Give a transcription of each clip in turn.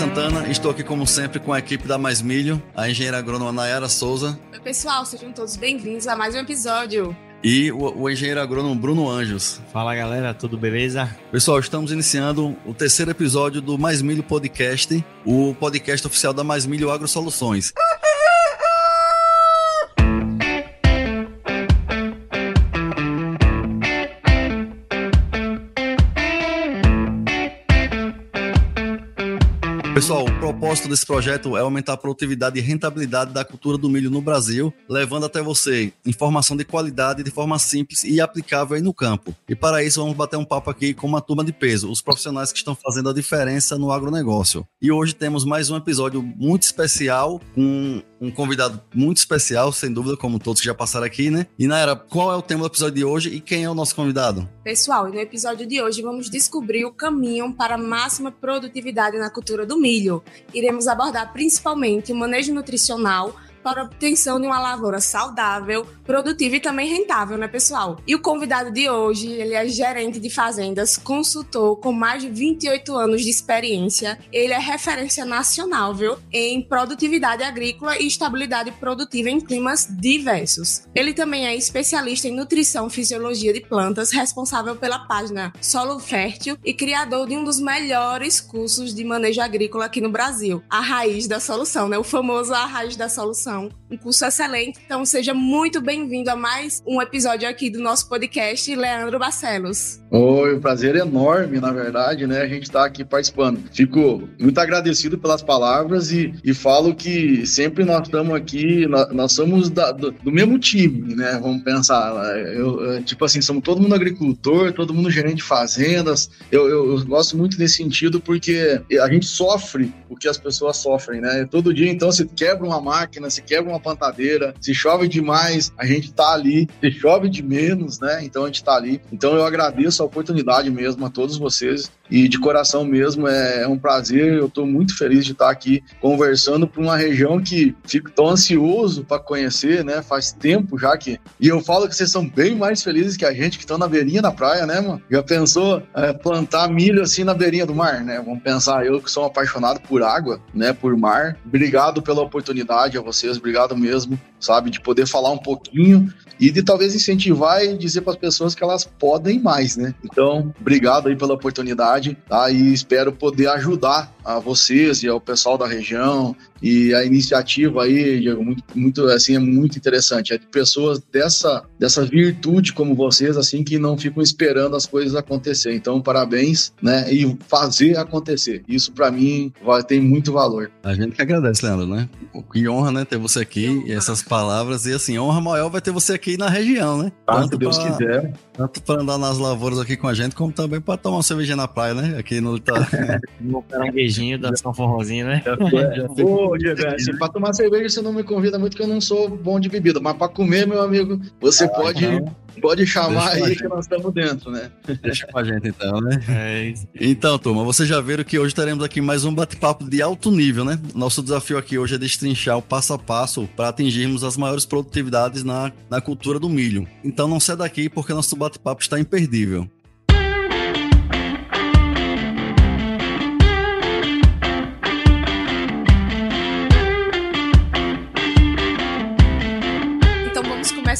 Santana, estou aqui como sempre com a equipe da Mais Milho, a engenheira agrônoma Nayara Souza. Oi, pessoal, sejam todos bem-vindos a mais um episódio. E o, o engenheiro agrônomo Bruno Anjos. Fala galera, tudo beleza? Pessoal, estamos iniciando o terceiro episódio do Mais Milho Podcast, o podcast oficial da Mais Milho Agro Soluções. Pessoal, o propósito desse projeto é aumentar a produtividade e rentabilidade da cultura do milho no Brasil, levando até você informação de qualidade de forma simples e aplicável aí no campo. E para isso vamos bater um papo aqui com uma turma de peso, os profissionais que estão fazendo a diferença no agronegócio. E hoje temos mais um episódio muito especial com um convidado muito especial, sem dúvida, como todos que já passaram aqui, né? E Naira, qual é o tema do episódio de hoje e quem é o nosso convidado? Pessoal, no episódio de hoje vamos descobrir o caminho para máxima produtividade na cultura do milho. Iremos abordar principalmente o manejo nutricional para a obtenção de uma lavoura saudável, produtiva e também rentável, né, pessoal? E o convidado de hoje, ele é gerente de fazendas, consultor com mais de 28 anos de experiência. Ele é referência nacional, viu, em produtividade agrícola e estabilidade produtiva em climas diversos. Ele também é especialista em nutrição e fisiologia de plantas, responsável pela página Solo Fértil e criador de um dos melhores cursos de manejo agrícola aqui no Brasil, a Raiz da Solução, né? O famoso A Raiz da Solução um curso excelente. Então seja muito bem-vindo a mais um episódio aqui do nosso podcast, Leandro Barcelos. Oi, um prazer enorme, na verdade, né? A gente está aqui participando. Fico muito agradecido pelas palavras e, e falo que sempre nós estamos aqui, nós, nós somos da, do, do, mesmo time, né? Vamos pensar, eu, tipo assim, somos todo mundo agricultor, todo mundo gerente de fazendas. Eu, eu, eu gosto muito nesse sentido porque a gente sofre o que as pessoas sofrem, né? Todo dia, então, se quebra uma máquina, se se quebra uma plantadeira, se chove demais, a gente tá ali, se chove de menos, né? Então a gente tá ali. Então eu agradeço a oportunidade mesmo a todos vocês e de coração mesmo é, é um prazer. Eu estou muito feliz de estar aqui conversando para uma região que fico tão ansioso para conhecer, né? Faz tempo já que. E eu falo que vocês são bem mais felizes que a gente que estão na beirinha da praia, né, mano? Já pensou é, plantar milho assim na beirinha do mar, né? Vamos pensar, eu que sou apaixonado por água, né? Por mar. Obrigado pela oportunidade a vocês, obrigado mesmo, sabe? De poder falar um pouquinho e de talvez incentivar e dizer para as pessoas que elas podem mais, né? Então, obrigado aí pela oportunidade, tá? E espero poder ajudar a vocês e ao pessoal da região e a iniciativa aí, Diego, muito, muito assim, é muito interessante. É de pessoas dessa, dessa virtude como vocês, assim, que não ficam esperando as coisas acontecer. Então, parabéns, né? E fazer acontecer. Isso para mim vai ter muito valor. A gente que agradece, Leandro, né? Que honra, né, ter você aqui e essas palavras. E assim, honra maior vai ter você aqui na região, né? Ah, se Deus pra, quiser. Tanto para andar nas lavouras aqui com a gente, como também para tomar uma cervejinha na praia, né? Aqui no litoral. um caranguejinho, dançar um forrozinho, né? Diego, assim, pra tomar cerveja você não me convida muito, que eu não sou bom de bebida. Mas pra comer, meu amigo, você ah, pode, pode chamar aí que nós estamos dentro, né? Deixa com a gente então, né? É isso. Então, turma, vocês já viram que hoje teremos aqui mais um bate-papo de alto nível, né? Nosso desafio aqui hoje é destrinchar o passo a passo para atingirmos as maiores produtividades na, na cultura do milho. Então não sai daqui porque nosso bate-papo está imperdível.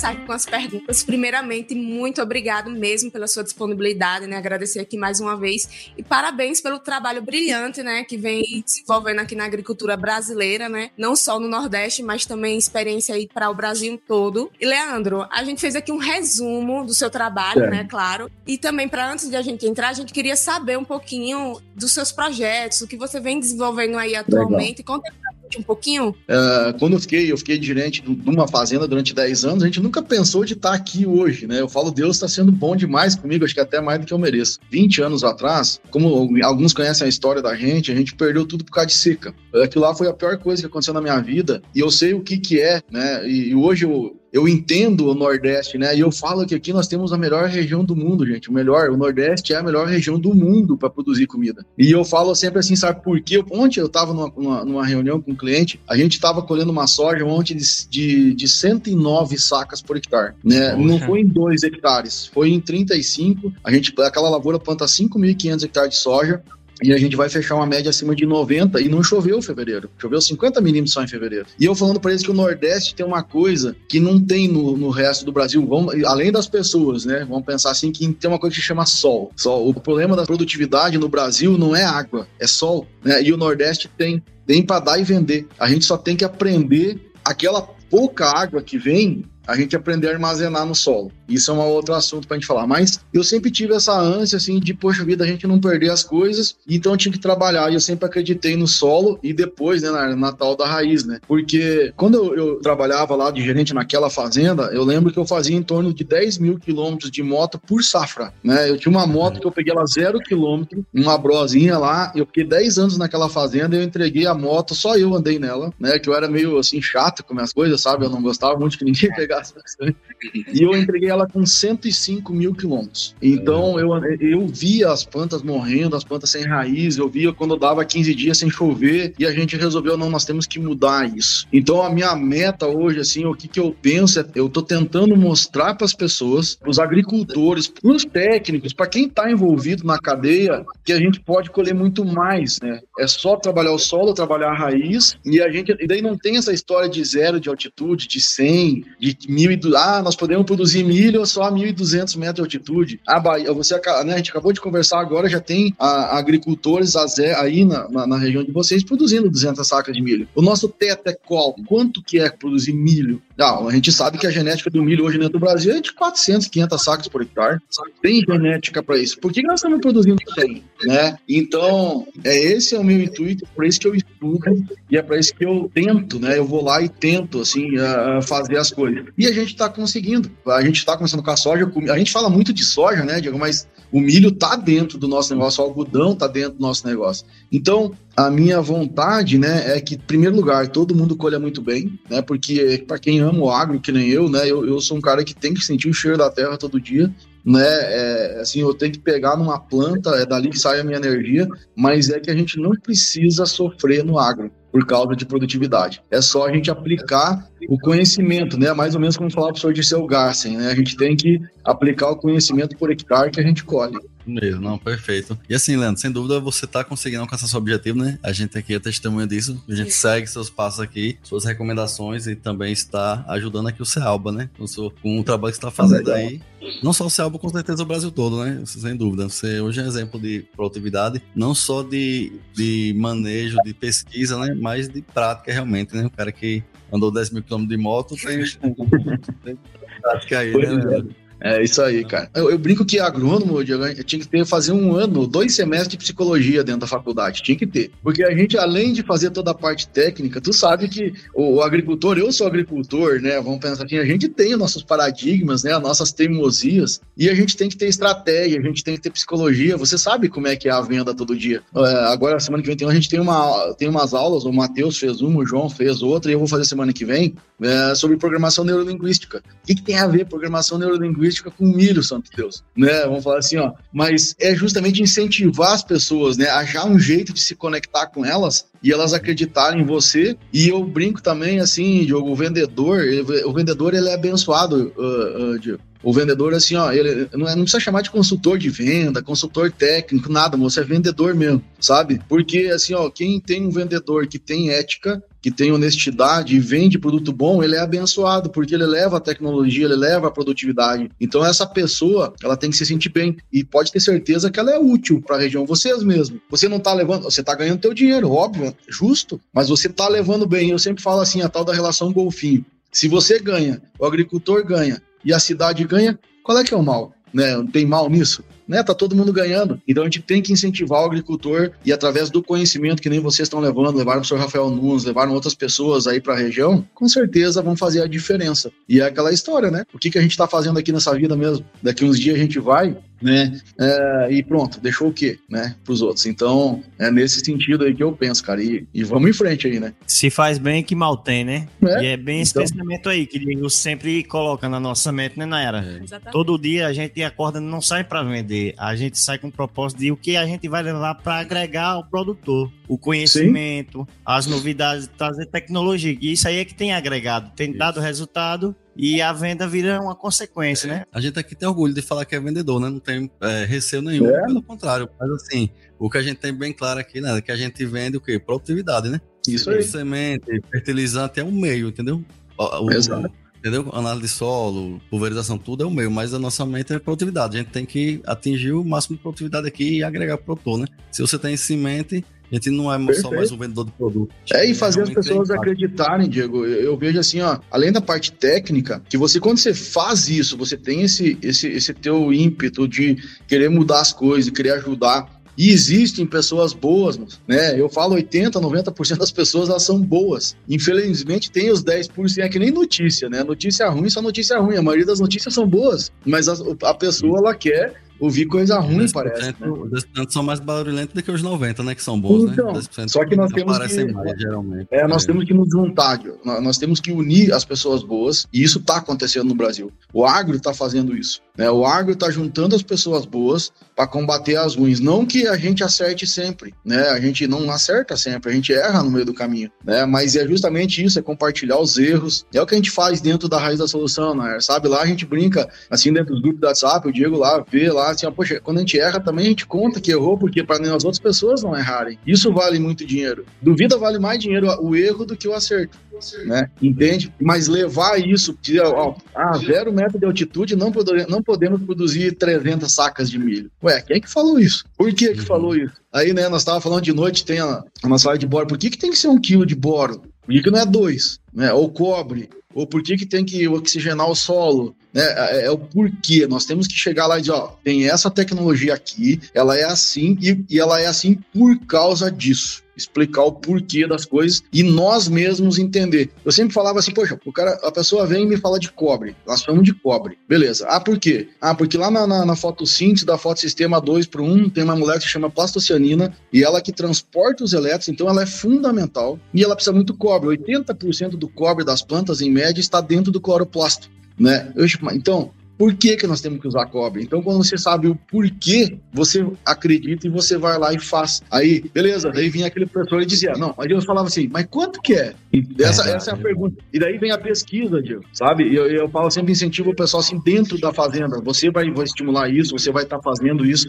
Começar aqui com as perguntas. Primeiramente, muito obrigado mesmo pela sua disponibilidade, né? Agradecer aqui mais uma vez e parabéns pelo trabalho brilhante, né, que vem desenvolvendo aqui na agricultura brasileira, né? Não só no Nordeste, mas também experiência aí para o Brasil todo. E Leandro, a gente fez aqui um resumo do seu trabalho, é. né, claro. E também para antes de a gente entrar, a gente queria saber um pouquinho dos seus projetos, o que você vem desenvolvendo aí atualmente. Legal. Conta um pouquinho? Uh, quando eu fiquei, eu fiquei gerente de uma fazenda durante 10 anos, a gente nunca pensou de estar aqui hoje, né? Eu falo, Deus está sendo bom demais comigo, acho que até mais do que eu mereço. 20 anos atrás, como alguns conhecem a história da gente, a gente perdeu tudo por causa de seca. Aquilo lá foi a pior coisa que aconteceu na minha vida, e eu sei o que que é, né? E, e hoje eu, eu entendo o Nordeste, né? E eu falo que aqui nós temos a melhor região do mundo, gente. O melhor, o Nordeste é a melhor região do mundo para produzir comida. E eu falo sempre assim, sabe por quê? Ontem eu estava numa, numa, numa, reunião com um cliente, a gente estava colhendo uma soja ontem de, de, de 109 sacas por hectare, né? Poxa. Não foi em 2 hectares, foi em 35. A gente, aquela lavoura planta 5.500 hectares de soja e a gente vai fechar uma média acima de 90 e não choveu em fevereiro. Choveu 50 milímetros só em fevereiro. E eu falando para eles que o Nordeste tem uma coisa que não tem no, no resto do Brasil, vamos, além das pessoas, né? Vamos pensar assim que tem uma coisa que chama sol. sol. O problema da produtividade no Brasil não é água, é sol. Né? E o Nordeste tem. Tem para dar e vender. A gente só tem que aprender aquela pouca água que vem a gente aprender a armazenar no solo. Isso é um outro assunto para a gente falar. Mas eu sempre tive essa ânsia, assim, de, poxa vida, a gente não perder as coisas, então eu tinha que trabalhar. E eu sempre acreditei no solo e depois, né, na, na tal da raiz, né? Porque quando eu, eu, trabalhava lá de gerente naquela fazenda, eu lembro que eu fazia em torno de 10 mil quilômetros de moto por safra, né? Eu tinha uma moto que eu peguei ela zero quilômetro, uma brosinha lá, eu fiquei 10 anos naquela fazenda, eu entreguei a moto, só eu andei nela, né? Que eu era meio, assim, chato com minhas coisas, sabe? Eu não gostava muito que ninguém pegasse e eu entreguei ela com 105 mil quilômetros. Então eu, eu via as plantas morrendo, as plantas sem raiz, eu via quando dava 15 dias sem chover e a gente resolveu, não, nós temos que mudar isso. Então a minha meta hoje, assim, o que, que eu penso é, eu tô tentando mostrar para as pessoas, para os agricultores, para os técnicos, para quem está envolvido na cadeia, que a gente pode colher muito mais, né? É só trabalhar o solo, trabalhar a raiz e a gente, e daí não tem essa história de zero de altitude, de 100, de mil e ah, nós podemos produzir milho só a 1.200 metros de altitude. A Bahia, você, né, a gente acabou de conversar agora, já tem a, agricultores aí na, na, na, região de vocês produzindo 200 sacas de milho. O nosso teto é qual? Quanto que é produzir milho? Não, a gente sabe que a genética do milho hoje dentro do Brasil é de 400, 500 sacas por hectare. Tem genética para isso. Por que nós estamos produzindo 100? Né? Então, é esse é o meu intuito, é para isso que eu estudo e é para isso que eu tento, né? Eu vou lá e tento, assim, uh, fazer as coisas. E a gente está conseguindo. A gente está começando com a soja. A gente fala muito de soja, né, Diego? Mas o milho está dentro do nosso negócio, o algodão está dentro do nosso negócio. Então, a minha vontade, né, é que, em primeiro lugar, todo mundo colha muito bem, né, porque para quem ama o agro, que nem eu, né, eu, eu sou um cara que tem que sentir o cheiro da terra todo dia, né, é, assim, eu tenho que pegar numa planta, é dali que sai a minha energia, mas é que a gente não precisa sofrer no agro por causa de produtividade. É só a gente aplicar o conhecimento, né? Mais ou menos como falava o professor Dirceu Garcen, né? A gente tem que aplicar o conhecimento por hectare que a gente colhe. Mesmo, não, perfeito. E assim, Leandro, sem dúvida você está conseguindo alcançar seu objetivo, né? A gente aqui é testemunha disso. A gente Sim. segue seus passos aqui, suas recomendações e também está ajudando aqui o Cealba, né? Com o, seu, com o trabalho que você está fazendo aí. Não só o Cealba, com certeza o Brasil todo, né? Sem dúvida. Você hoje é um exemplo de produtividade, não só de, de manejo, de pesquisa, né? Mas de prática realmente, né? O cara que andou 10 mil quilômetros de moto tem, tem prática aí, né? É. É isso aí, cara. Eu, eu brinco que agrônomo tinha que ter, fazer um ano, dois semestres de psicologia dentro da faculdade. Tinha que ter. Porque a gente, além de fazer toda a parte técnica, tu sabe que o, o agricultor, eu sou agricultor, né? Vamos pensar assim, a gente tem os nossos paradigmas, né? As nossas teimosias. E a gente tem que ter estratégia, a gente tem que ter psicologia. Você sabe como é que é a venda todo dia. É, agora, semana que vem, tem, a gente tem, uma, tem umas aulas, o Matheus fez uma, o João fez outra, e eu vou fazer semana que vem, é, sobre programação neurolinguística. O que, que tem a ver programação neurolinguística? Turística com milho, santo Deus, né? Vamos falar assim, ó. Mas é justamente incentivar as pessoas, né? Achar um jeito de se conectar com elas e elas acreditarem em você. E eu brinco também, assim, Diogo, o vendedor, o vendedor, ele é abençoado, uh, uh, O vendedor, assim, ó, ele não, é, não, precisa chamar de consultor de venda, consultor técnico, nada, você é vendedor mesmo, sabe? Porque, assim, ó, quem tem um vendedor que tem ética, que tem honestidade e vende produto bom, ele é abençoado, porque ele leva a tecnologia, ele leva a produtividade. Então, essa pessoa, ela tem que se sentir bem e pode ter certeza que ela é útil para a região. Vocês mesmo. Você não está levando, você está ganhando teu dinheiro, óbvio, justo, mas você está levando bem. Eu sempre falo assim, a tal da relação golfinho. Se você ganha, o agricultor ganha e a cidade ganha, qual é que é o mal? Né? Não tem mal nisso? né? Tá todo mundo ganhando. Então a gente tem que incentivar o agricultor e através do conhecimento que nem vocês estão levando, levaram o senhor Rafael Nunes, levaram outras pessoas aí para a região, com certeza vão fazer a diferença. E é aquela história, né? O que, que a gente está fazendo aqui nessa vida mesmo? Daqui uns dias a gente vai né? É, e pronto, deixou o quê, né, pros outros. Então, é nesse sentido aí que eu penso, cara. E, e vamos em frente aí, né? Se faz bem, que mal tem, né? É, e é bem esse então... pensamento aí que Diego sempre coloca na nossa mente, né, Nayara? É. Todo dia a gente acorda não sai para vender, a gente sai com o propósito de o que a gente vai levar para agregar ao produtor. O conhecimento, Sim. as novidades, trazer tecnologia. E isso aí é que tem agregado, tem dado resultado e a venda vira uma consequência, é. né? A gente aqui tem orgulho de falar que é vendedor, né? Não tem é, receio nenhum, é. pelo contrário. Mas assim, o que a gente tem bem claro aqui, né? É que a gente vende o quê? Produtividade, né? Isso aí. Semente, fertilizante é um meio, entendeu? O, Exato. Entendeu? Análise de solo, pulverização, tudo é o meio, mas a nossa mente é produtividade. A gente tem que atingir o máximo de produtividade aqui e agregar produtor, né? Se você tem semente, a gente não é Perfeito. só mais um vendedor de produto. É, e fazer as pessoas acreditarem, Diego. Eu, eu, vejo assim, ó, além da parte técnica, que você, quando você faz isso, você tem esse, esse, esse teu ímpeto de querer mudar as coisas, querer ajudar. E existem pessoas boas, né? Eu falo 80, 90% das pessoas elas são boas. Infelizmente tem os 10%, é que nem notícia, né? Notícia ruim, só notícia ruim. A maioria das notícias são boas, mas a, a pessoa ela quer ouvir coisa ruim, parece. Né? Os 10% são mais barulhentos do que os 90, né? Que são bons, né? então, né? Só que nós temos que... Mais, geralmente. É, nós é. temos que nos juntar, nós temos que unir as pessoas boas, e isso está acontecendo no Brasil. O agro está fazendo isso. Né? O agro está juntando as pessoas boas para combater as ruins. Não que a gente acerte sempre, né? A gente não acerta sempre, a gente erra no meio do caminho, né? Mas é justamente isso, é compartilhar os erros. É o que a gente faz dentro da raiz da solução, né? Sabe, lá a gente brinca, assim, dentro dos grupos do WhatsApp, o Diego lá vê lá, assim, poxa, quando a gente erra também a gente conta que errou, porque para as outras pessoas não errarem. Isso vale muito dinheiro. Duvida vale mais dinheiro o erro do que o acerto. Né? Entende? Mas levar isso, ó, a zero metro de altitude, não, poder, não podemos produzir 300 sacas de milho. Ué, quem é que falou isso? Por que que falou isso? Aí, né, nós estávamos falando de noite, tem a, a nossa de boro. Por que, que tem que ser um quilo de boro? Por que, que não é dois? Né? Ou cobre? Ou por que, que tem que oxigenar o solo? Né? É, é, o porquê. Nós temos que chegar lá e dizer, ó, tem essa tecnologia aqui, ela é assim e, e ela é assim por causa disso explicar o porquê das coisas e nós mesmos entender. Eu sempre falava assim, poxa, o cara, a pessoa vem e me fala de cobre, nós falamos de cobre, beleza. Ah, por quê? Ah, porque lá na, na, na fotossíntese da fotossistema 2 para 1 tem uma mulher que se chama plastocianina e ela que transporta os elétrons, então ela é fundamental e ela precisa muito cobre. 80% do cobre das plantas, em média, está dentro do cloroplasto. Né? Eu, então, por que, que nós temos que usar cobre? Então, quando você sabe o porquê, você acredita e você vai lá e faz. Aí, beleza, daí vinha aquele professor e dizia, não, aí eu falava assim, mas quanto que é? Essa, é, essa é a pergunta. E daí vem a pesquisa, Diego, sabe? E eu, eu falo sempre, incentivo o pessoal assim, dentro da fazenda, você vai, vai estimular isso, você vai estar tá fazendo isso.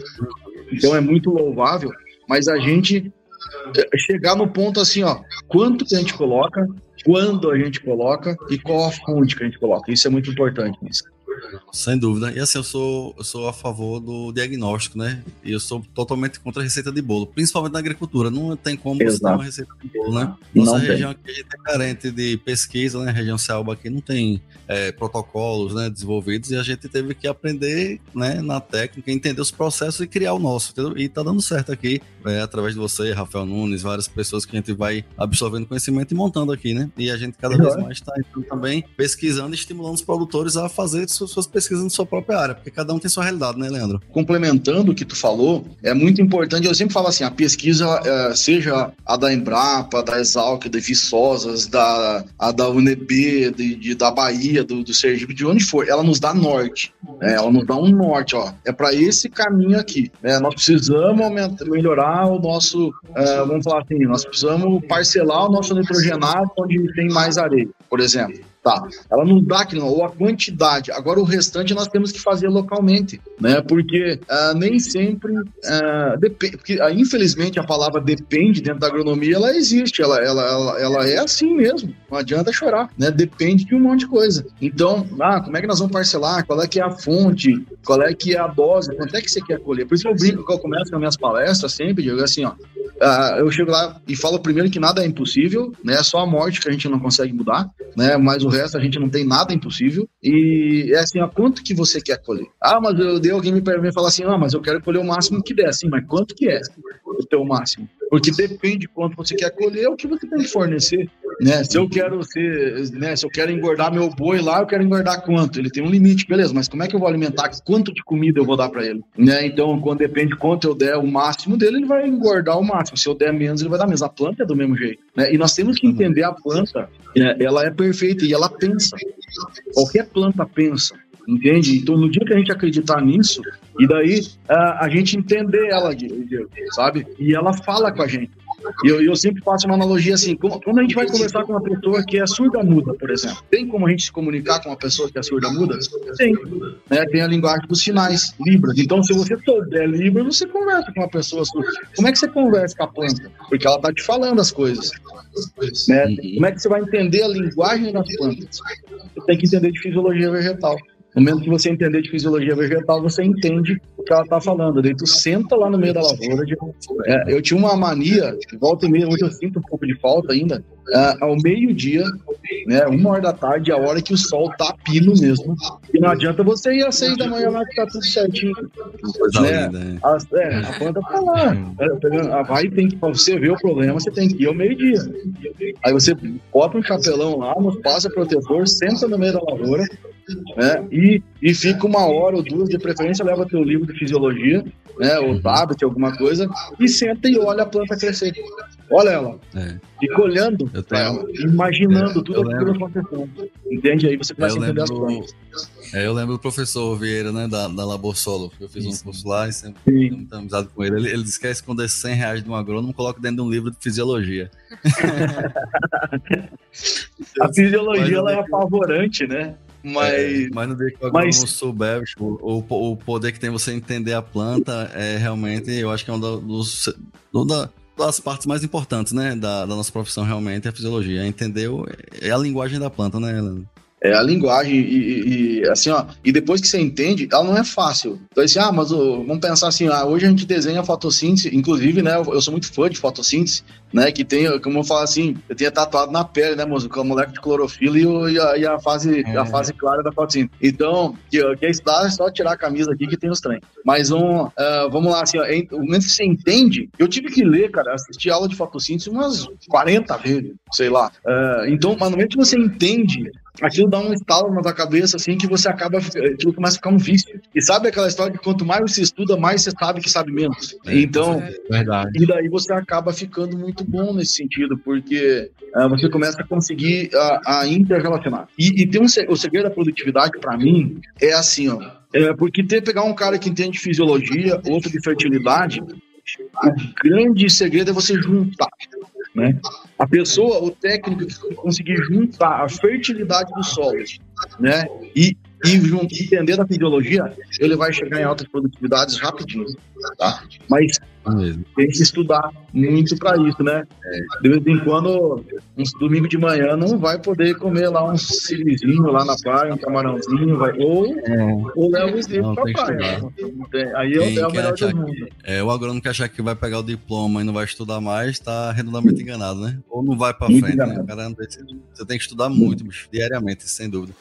Então, é muito louvável, mas a gente é, chegar no ponto assim, ó, quanto que a gente coloca, quando a gente coloca e qual a fonte que a gente coloca. Isso é muito importante. Isso. Sem dúvida. E assim, eu sou, eu sou a favor do diagnóstico, né? E eu sou totalmente contra a receita de bolo, principalmente na agricultura. Não tem como Exato. você ter uma receita de bolo, né? Nossa não região tem. aqui a gente é carente de pesquisa, né? A região Selva aqui não tem é, protocolos né, desenvolvidos e a gente teve que aprender né, na técnica, entender os processos e criar o nosso. Entendeu? E tá dando certo aqui, é, através de você, Rafael Nunes, várias pessoas que a gente vai absorvendo conhecimento e montando aqui, né? E a gente cada vez mais está então, também pesquisando e estimulando os produtores a fazer suas pesquisas na sua própria área, porque cada um tem sua realidade, né, Leandro? Complementando o que tu falou, é muito importante, eu sempre falo assim, a pesquisa, é, seja a da Embrapa, da Exalc, da Viçosas, da, a da UNB, de, de, da Bahia, do, do Sergipe, de onde for, ela nos dá norte, né? ela nos dá um norte, ó, é para esse caminho aqui, né? nós precisamos aumentar, melhorar o nosso, é, vamos falar assim, nós precisamos parcelar o nosso nitrogenado onde tem mais areia, por exemplo. Tá, ela não dá aquilo, ou a quantidade. Agora o restante nós temos que fazer localmente, né? Porque uh, nem sempre uh, depende, porque uh, infelizmente a palavra depende dentro da agronomia ela existe, ela, ela, ela, ela, é assim mesmo. Não adianta chorar, né? Depende de um monte de coisa. Então, ah, como é que nós vamos parcelar? Qual é que é a fonte? Qual é que é a dose? Quanto é que você quer colher? Por isso que eu brinco que eu começo com as minhas palestras sempre, digo assim, ó, eu chego lá e falo primeiro que nada é impossível, né? É só a morte que a gente não consegue mudar, né? Mas o resto a gente não tem nada impossível. E é assim, ó, quanto que você quer colher? Ah, mas eu dei alguém me perguntar falar assim, ah, mas eu quero colher o máximo que der, sim, mas quanto que é o teu máximo? Porque depende de quanto você quer colher, é o que você tem que fornecer. Né? Se eu quero ser, né? Se eu quero engordar meu boi lá, eu quero engordar quanto? Ele tem um limite, beleza, mas como é que eu vou alimentar? Quanto de comida eu vou dar para ele? Né? Então, quando depende de quanto eu der o máximo dele, ele vai engordar o máximo. Se eu der menos, ele vai dar menos. A planta é do mesmo jeito. Né? E nós temos que entender a planta, né? ela é perfeita e ela pensa. Qualquer planta pensa entende? Então, no dia que a gente acreditar nisso, e daí a, a gente entender ela, sabe? E ela fala com a gente. E eu, eu sempre faço uma analogia assim: quando a gente vai conversar com uma pessoa que é surda-muda, por exemplo, tem como a gente se comunicar com uma pessoa que é surda-muda? Tem. Né? Tem a linguagem dos sinais, Libras. Então, se você souber Libras, você conversa com uma pessoa surda. Como é que você conversa com a planta? Porque ela está te falando as coisas. Né? Uhum. Como é que você vai entender a linguagem das plantas? Você tem que entender de fisiologia vegetal. No momento que você entender de fisiologia vegetal, você entende o que ela está falando. Daí tu senta lá no meio da lavoura. De, é, eu tinha uma mania, volta e meia, hoje eu sinto um pouco de falta ainda, é, ao meio-dia, né, uma hora da tarde, a hora que o sol tá pino mesmo. E não adianta você ir às seis da manhã lá que tá tudo certinho. Né? Linda, a, é, a planta tá lá. É, vai tem que, pra você ver o problema, você tem que ir ao meio-dia. Aí você bota um chapelão lá, passa protetor, senta no meio da lavoura, né? E, e fica uma hora ou duas, de preferência, leva teu livro de fisiologia, né? Ou tablet, alguma coisa, e senta e olha a planta crescer. Olha ela. É. Fica olhando tenho, imaginando é, tudo aquilo acontecendo. Entende? Aí você começa a entender lembro, as plantas. É, eu lembro do professor Vieira, né, da, da Labor Solo. Eu fiz Isso. um curso lá e sempre tenho muita amizade com ele. ele. Ele disse que quer esconder 100 reais de um agrônomo, coloca dentro de um livro de fisiologia. a fisiologia ela é apavorante, né? Mas, é, mas no dia que o agrônomo mas... souber, o, o, o poder que tem você entender a planta é realmente, eu acho que é um dos, da, das partes mais importantes, né, da, da, nossa profissão realmente é a fisiologia. Entender é a linguagem da planta, né, Helena? É a linguagem e, e, assim, ó, e depois que você entende, ela não é fácil. Então, assim, ah, mas vamos pensar assim, ah, hoje a gente desenha fotossíntese, inclusive, né, eu, eu, sou muito fã de fotossíntese, né, que tem, como eu falo assim, eu tinha tatuado na pele, né, moço, com a moleque de clorofila e, o, e, a, e a, fase, é. a fase clara da fotossíntese. Então, que, que é estudar, é só tirar a camisa aqui que tem os trem. Mas um, uh, vamos lá, assim, ó, em, o momento que você entende, eu tive que ler, cara, assistir aula de fotossíntese umas 40 vezes, sei lá. Uh, então, mas no momento que você entende aquilo dá um estalo na tua cabeça, assim, que você acaba, aquilo começa a ficar um vício. E sabe aquela história de quanto mais você estuda, mais você sabe que sabe menos. É, então, é verdade. e daí você acaba ficando muito bom nesse sentido, porque uh, você começa a conseguir a, a interrelacionar. E, e tem um, o segredo da produtividade, para mim, é assim, ó. É porque ter pegar um cara que entende fisiologia, outro de fertilidade, o grande segredo é você juntar. Né? A pessoa, o técnico conseguir juntar a fertilidade do solo né? e e entender a fisiologia, ele vai chegar em altas produtividades rapidinho, tá? Mas tem que estudar muito para isso, né? De vez em quando, um domingo de manhã, não vai poder comer lá um sirizinho lá na praia, um camarãozinho, vai, ou, é. ou leva os livros pra praia. Aí é, é o melhor do mundo. É, o agrônomo que achar que vai pegar o diploma e não vai estudar mais, tá redondamente enganado, né? Ou não vai para frente, né? Cara, você tem que estudar muito, bicho, diariamente, sem dúvida.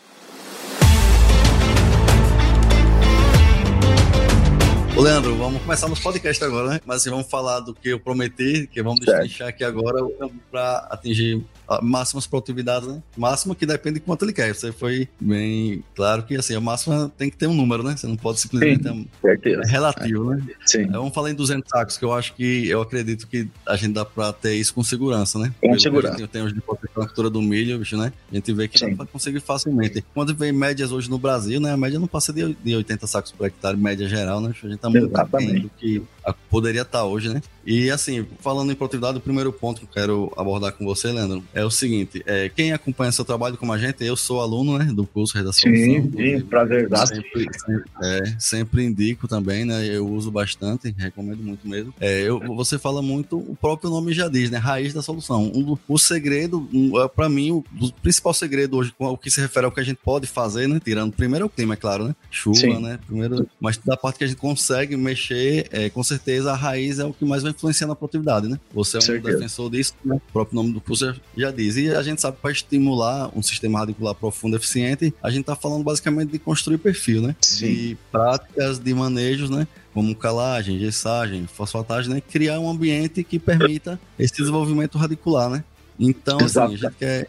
Ô, Leandro, vamos começar nos podcasts agora, né? Mas assim, vamos falar do que eu prometi, que vamos deixar aqui agora para atingir máximas produtividades, né? Máxima que depende de quanto ele quer. Você foi bem claro que assim, a máxima tem que ter um número, né? Você não pode simplesmente. Sim, é relativo, né? Sim. Então, vamos falar em 200 sacos, que eu acho que eu acredito que a gente dá para ter isso com segurança, né? Com segurança. Tem os de cultura do milho, bicho, né? A gente vê que Sim. dá para conseguir facilmente. Quando vem médias hoje no Brasil, né? A média não passa de 80 sacos por hectare, média geral, né? A gente tá muito do que poderia estar tá hoje, né? E assim, falando em produtividade, o primeiro ponto que eu quero abordar com você, Leandro, é o seguinte: é, quem acompanha seu trabalho como a gente, eu sou aluno né, do curso Redação. Sim, sim, prazer. Sempre, sempre, é, sempre indico também, né? Eu uso bastante, recomendo muito mesmo. É, eu, você fala muito, o próprio nome já diz, né? Raiz da solução. Um, o segredo, um, é, para mim, o, o, principal segredo hoje, o que se refere ao que a gente pode fazer, né? Tirando primeiro é o clima, é claro, né? Chuva, sim. né? Primeiro, mas da parte que a gente consegue mexer, é, com certeza a raiz é o que mais vai influenciar na produtividade, né? Você é um Certeza. defensor disso, né? o próprio nome do curso já diz. E a gente sabe que para estimular um sistema radicular profundo e eficiente, a gente está falando basicamente de construir perfil, né? Sim. De práticas de manejos, né? como calagem, gessagem, fosfatagem, né? Criar um ambiente que permita esse desenvolvimento radicular, né? Então, assim, a gente quer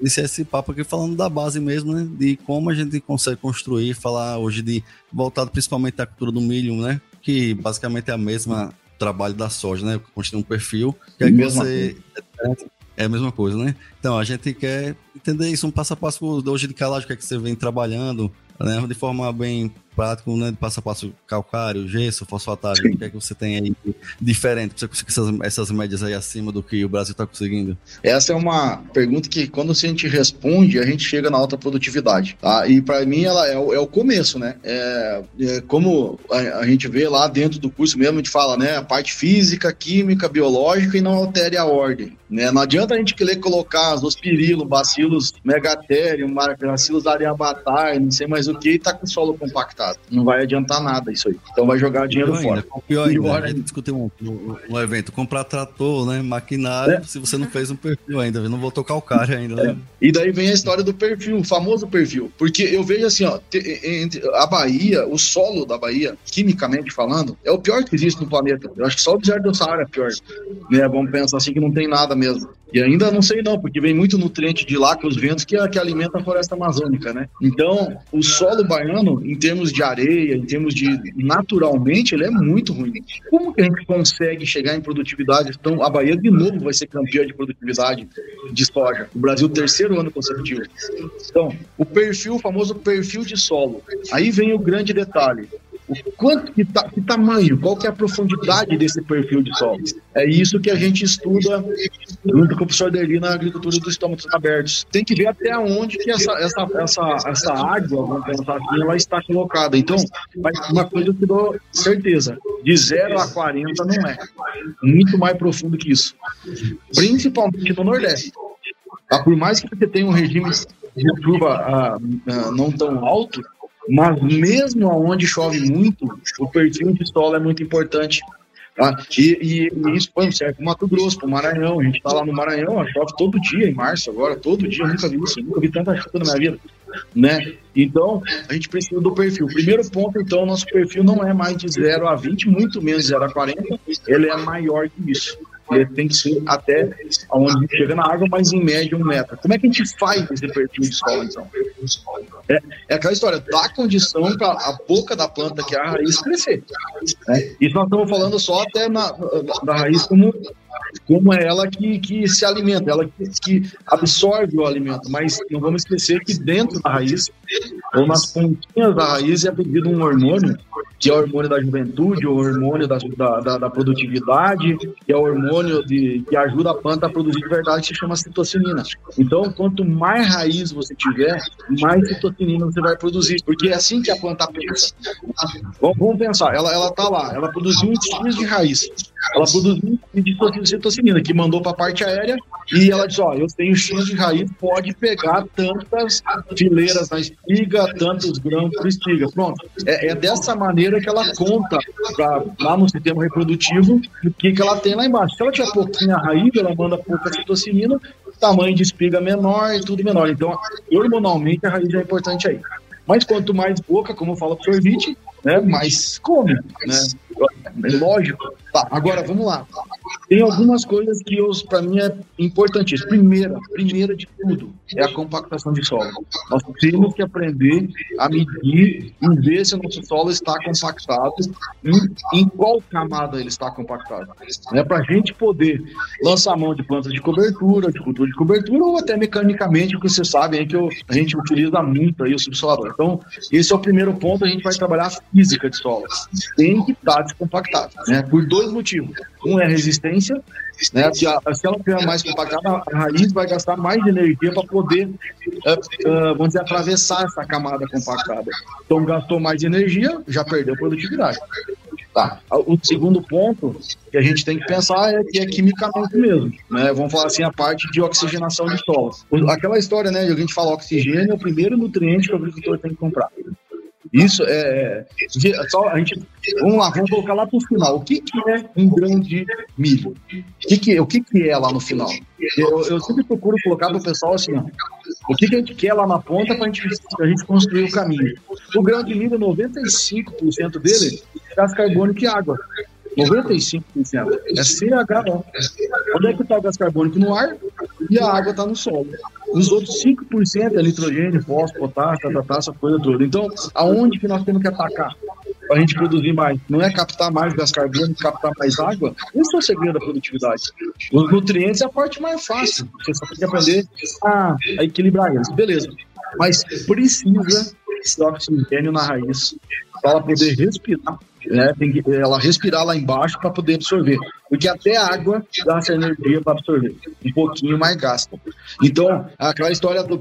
iniciar esse papo aqui falando da base mesmo, né? De como a gente consegue construir, falar hoje de voltado principalmente à cultura do milho, né? Que basicamente é a mesma trabalho da soja, né? Construir um perfil que é que você é a mesma coisa, né? Então a gente quer entender isso um passo a passo hoje de calagem, o que é que você vem trabalhando, né? De forma bem prático, né? De passo a passo calcário, gesso, fosfatário. O que é que você tem aí diferente para você conseguir essas, essas médias aí acima do que o Brasil está conseguindo? Essa é uma pergunta que quando a gente responde, a gente chega na alta produtividade. Tá? E para mim ela é o, é o, começo, né? É, é como a, a, gente vê lá dentro do curso mesmo, a gente fala, né? A parte física, química, biológica e não altere a ordem. Né? Não adianta a gente querer colocar zospirilo, bacilos megatherium, bacilos ariabatar, não sei mais o que, e tá com o solo compactado. Não vai adiantar nada isso aí. Então vai jogar dinheiro pior fora. Ainda, pior ainda, pior a gente discutiu um, um, um, evento, comprar trator, né, maquinário, é. se você não fez um perfil ainda, não voltou calcário ainda, né? É. E daí vem a história do perfil, o famoso perfil. Porque eu vejo assim, ó, entre a Bahia, o solo da Bahia, quimicamente falando, é o pior que existe no planeta. Eu acho que só o deserto do Saara é pior. Né? Vamos pensar assim que não tem nada mesmo. E ainda não sei não, porque vem muito nutriente de lá com os ventos que, que alimenta a floresta amazônica, né? Então, o solo baiano, em termos de areia, em termos de naturalmente, ele é muito ruim. Como que a gente consegue chegar em produtividade? Então, a Bahia de novo vai ser campeã de produtividade de soja. O Brasil, terceiro ano consecutivo. Então, o perfil, o famoso perfil de solo. Aí vem o grande detalhe quanto que, tá, que tamanho, qual que é a profundidade desse perfil de solo. É isso que a gente estuda junto com o professor Derli na agricultura dos estômagos abertos. Tem que ver até onde que essa, essa, essa, essa água, vamos pensar assim, ela está colocada. Então, uma coisa eu te dou certeza, de 0 a 40 não é. Muito mais profundo que isso. Principalmente no Nordeste. Tá? Por mais que você tenha um regime de chuva ah, ah, não tão alto, mas mesmo onde chove muito, o perfil de solo é muito importante. Tá? E, e, e isso foi serve para o Mato Grosso, para o Maranhão. A gente está lá no Maranhão, chove todo dia, em março agora, todo dia. Nunca vi isso, nunca vi tanta chuva na minha vida. Né? Então, a gente precisa do perfil. Primeiro ponto, então, nosso perfil não é mais de 0 a 20, muito menos 0 a 40, ele é maior que isso ele tem que ser até onde chega na água, mas em média um metro. Como é que a gente faz esse perfil de solo, então? É, é aquela história, dá condição para a boca da planta, que é a raiz, crescer. Né? Isso nós estamos falando só até na, da raiz como como é ela que, que se alimenta, ela que, que, absorve o alimento. Mas não vamos esquecer que dentro da raiz, ou nas pontinhas da raiz, é produzido um hormônio, que é o hormônio da juventude, o hormônio da, da, da produtividade, que é o hormônio de, que ajuda a planta a produzir de verdade, que se chama citocinina. Então, quanto mais raiz você tiver, mais citocinina você vai produzir, porque é assim que a planta pensa. Vamos, vamos pensar, ela, ela tá lá, ela produziu um X de raiz, ela produziu de citocinina, que mandou para a parte aérea e ela diz: Ó, eu tenho X de raiz, pode pegar tantas fileiras na espiga, tantos grãos por espiga. Pronto. É, é dessa maneira que ela conta pra, lá no sistema reprodutivo o que, que ela tem lá embaixo. Se ela tiver pouquinha raiz, ela manda pouca citocinina, tamanho de espiga menor e tudo menor. Então, hormonalmente, a raiz é importante aí. Mas quanto mais boca, como fala o professor Witt, né, mais come, né? Lógico. Tá, agora vamos lá. Tem algumas coisas que para mim é importantíssimo. Primeira, primeira de tudo é a compactação de solo. Nós temos que aprender a medir e ver se o nosso solo está compactado em, em qual camada ele está compactado. Né? Para a gente poder lançar mão de plantas de cobertura, de cultura de cobertura ou até mecanicamente, que vocês sabem que eu, a gente utiliza muito aí o subsolador. Então, esse é o primeiro ponto. A gente vai trabalhar a física de solo. Tem que estar descompactado, né? Por dois motivos. Um é a resistência, né? Se, a, se ela tiver mais compactada, a raiz vai gastar mais energia para poder, uh, vamos dizer, atravessar essa camada compactada. Então, gastou mais energia, já perdeu produtividade. Tá. O segundo ponto que a gente tem que pensar é que é quimicamente mesmo, né? Vamos falar assim, a parte de oxigenação de solo. Aquela história, né, de a gente fala oxigênio é o primeiro nutriente que o agricultor tem que comprar. Isso é, é. Só a gente. Vamos lá, vamos colocar lá para o final. O que, que é um grão de milho? O que, que, o que, que é lá no final? Eu, eu sempre procuro colocar para o pessoal assim: ó, o que, que a gente quer lá na ponta para gente, a gente construir o caminho. O grão de milho, 95% dele é gás carbônico e água. 95%. É CH. Onde é que está o gás carbônico? No ar e a água está no solo. Os outros 5% é nitrogênio, fósforo, potássio, tatá, essa coisa toda. Então, aonde que nós temos que atacar? Para a gente produzir mais. Não é captar mais gás carbônico, captar mais água? Esse é o segredo da produtividade. Os nutrientes é a parte mais fácil. Você só tem que aprender a, a equilibrar eles. Beleza. Mas precisa de oxigênio na raiz para ela poder respirar né? Tem que ela respirar lá embaixo para poder absorver. Porque até a água gasta energia para absorver. Um pouquinho mais gasta. Então, aquela história do.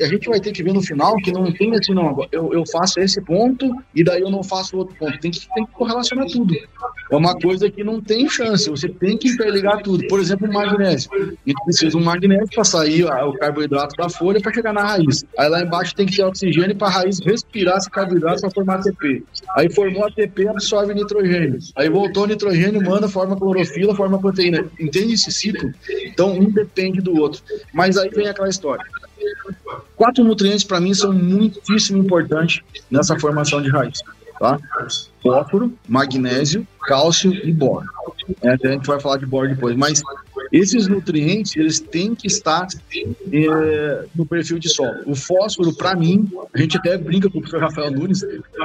a gente vai ter que ver no final que não tem assim, não. Eu, eu faço esse ponto e daí eu não faço outro ponto. Tem que, tem que correlacionar tudo. É uma coisa que não tem chance. Você tem que interligar tudo. Por exemplo, o magnésio. A gente precisa um magnésio para sair o carboidrato da folha para chegar na raiz. Aí lá embaixo tem que ter oxigênio para a raiz respirar esse carboidrato para formar ATP. Aí formou ATP, absorve nitrogênio. Aí voltou nitrogênio, manda, forma clorofila, forma proteína. Entende esse ciclo? Então, um depende do outro. Mas aí vem aquela história. Quatro nutrientes, para mim, são muitíssimo importantes nessa formação de raiz. Tá? Fósforo, magnésio, cálcio e boro. É, a gente vai falar de boro depois, mas esses nutrientes, eles têm que estar é, no perfil de solo. O fósforo, para mim, a gente até brinca com o professor Rafael Nunes,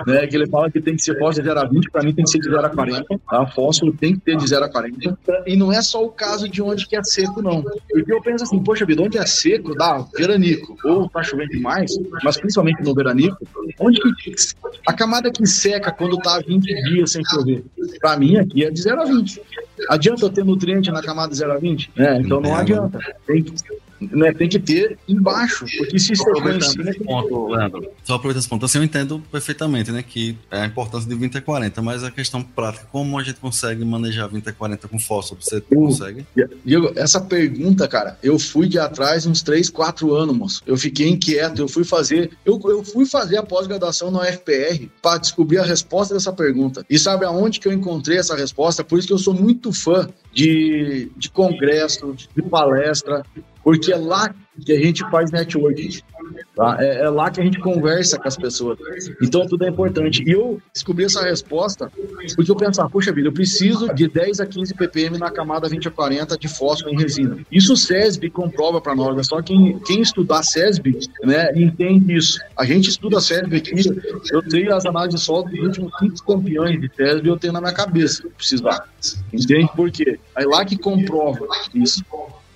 né, que ele fala que tem que ser fósforo de 0 a 20, para mim tem que ser de 0 a 40, tá? Fósforo tem que ter de 0 a 40. E não é só o caso de onde que é seco, não. Porque eu penso assim, poxa vida, onde é seco, dá veranico, ou tá chovendo demais, mas principalmente no veranico, onde que a camada que seca quando tá 20 dias sem chover, para mim aqui é de 0 a 20. Adianta eu ter nutriente na camada 0 a 20? É, então não adianta. Tem que, né, tem que ter embaixo, porque se em cima... Esse ponto, Leandro, só aproveita esse ponto. Assim, eu entendo perfeitamente, né, que é a importância de 20 a 40, mas a questão prática, como a gente consegue manejar 20 a 40 com fósforo? Você eu, consegue? Diego, essa pergunta, cara, eu fui de atrás uns 3, 4 anos, moço. Eu fiquei inquieto, eu fui fazer, eu, eu fui fazer a pós-graduação na UFPR para descobrir a resposta dessa pergunta. E sabe aonde que eu encontrei essa resposta? Por isso que eu sou muito fã de, de congresso, de palestra, porque é lá que a gente faz networking. Tá? É, é, lá que a gente conversa com as pessoas. Então tudo é importante. E eu descobri essa resposta porque eu pensava, poxa vida, eu preciso de 10 a 15 ppm na camada 20 a 40 de fósforo em resina. Isso o SESB comprova para nós, é só quem, quem estudar SESB né, entende isso. A gente estuda SESB aqui, eu tenho as análises de solo dos últimos 5 campeões de SESB eu tenho na minha cabeça, precisar. Entende por quê? É lá que comprova isso.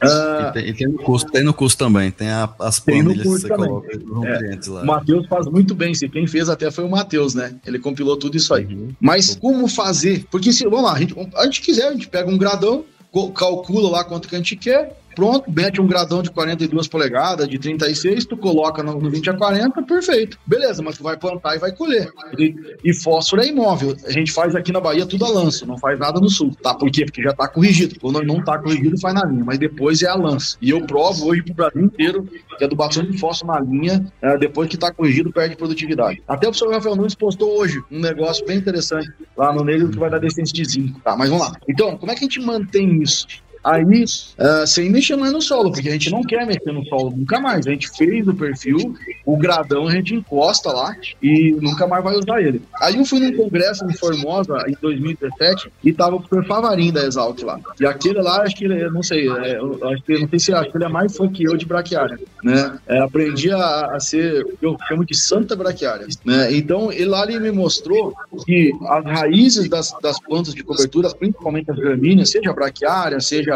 Uh, e, tem, e, tem, no curso, tem no curso também, tem a, as planilhas que você também. coloca é, lá. O Matheus faz muito bem, se quem fez até foi o Matheus, né? Ele compilou tudo isso aí. Uhum. Mas como fazer? Porque se, vamos lá, a gente, a gente quiser, a gente pega um gradão, calcula lá quanto que a gente quer, pronto, mete um gradão de 42 polegadas, de 36, tu coloca no, no 20 a 40, perfeito. Beleza, mas tu vai plantar e vai colher. E, e, fósforo é imóvel. A gente faz aqui na Bahia tudo a lança, não faz nada no sul. Tá? Por quê? Porque já tá corrigido. Quando não tá corrigido, faz na linha, mas depois é a lança. E eu provo hoje pro Brasil inteiro que a adubação de fósforo na linha, é, depois que tá corrigido, perde produtividade. Até o professor Rafael Nunes postou hoje um negócio bem interessante lá no negro que vai dar descendência de zinco. Tá, mas vamos lá. Então, como é que a gente mantém isso? Aí, uh, sem mexer mais no solo, porque a gente não quer mexer no solo nunca mais. A gente fez o perfil, o gradão a gente encosta lá e nunca mais vai usar ele. Aí eu fui num congresso em Formosa, em 2017, e tava o professor da Exalt lá. E aquele lá, acho que ele, não sei, é, acho que, não sei se acho que ele é mais fã que eu de braquiária, né? É, aprendi a, a, ser, eu chamo de santa braquiária, né? Então, ele lá ele me mostrou que as raízes das, das plantas de cobertura, principalmente as gramíneas, seja braquiária, seja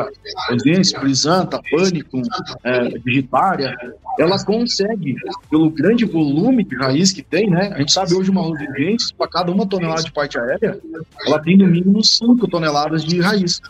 Audiência, Brisanta, Pânico, é, Digitária, ela consegue, pelo grande volume de raiz que tem, né? A gente sabe hoje uma audiência, para cada uma tonelada de parte aérea, ela tem no mínimo 5 toneladas de raiz.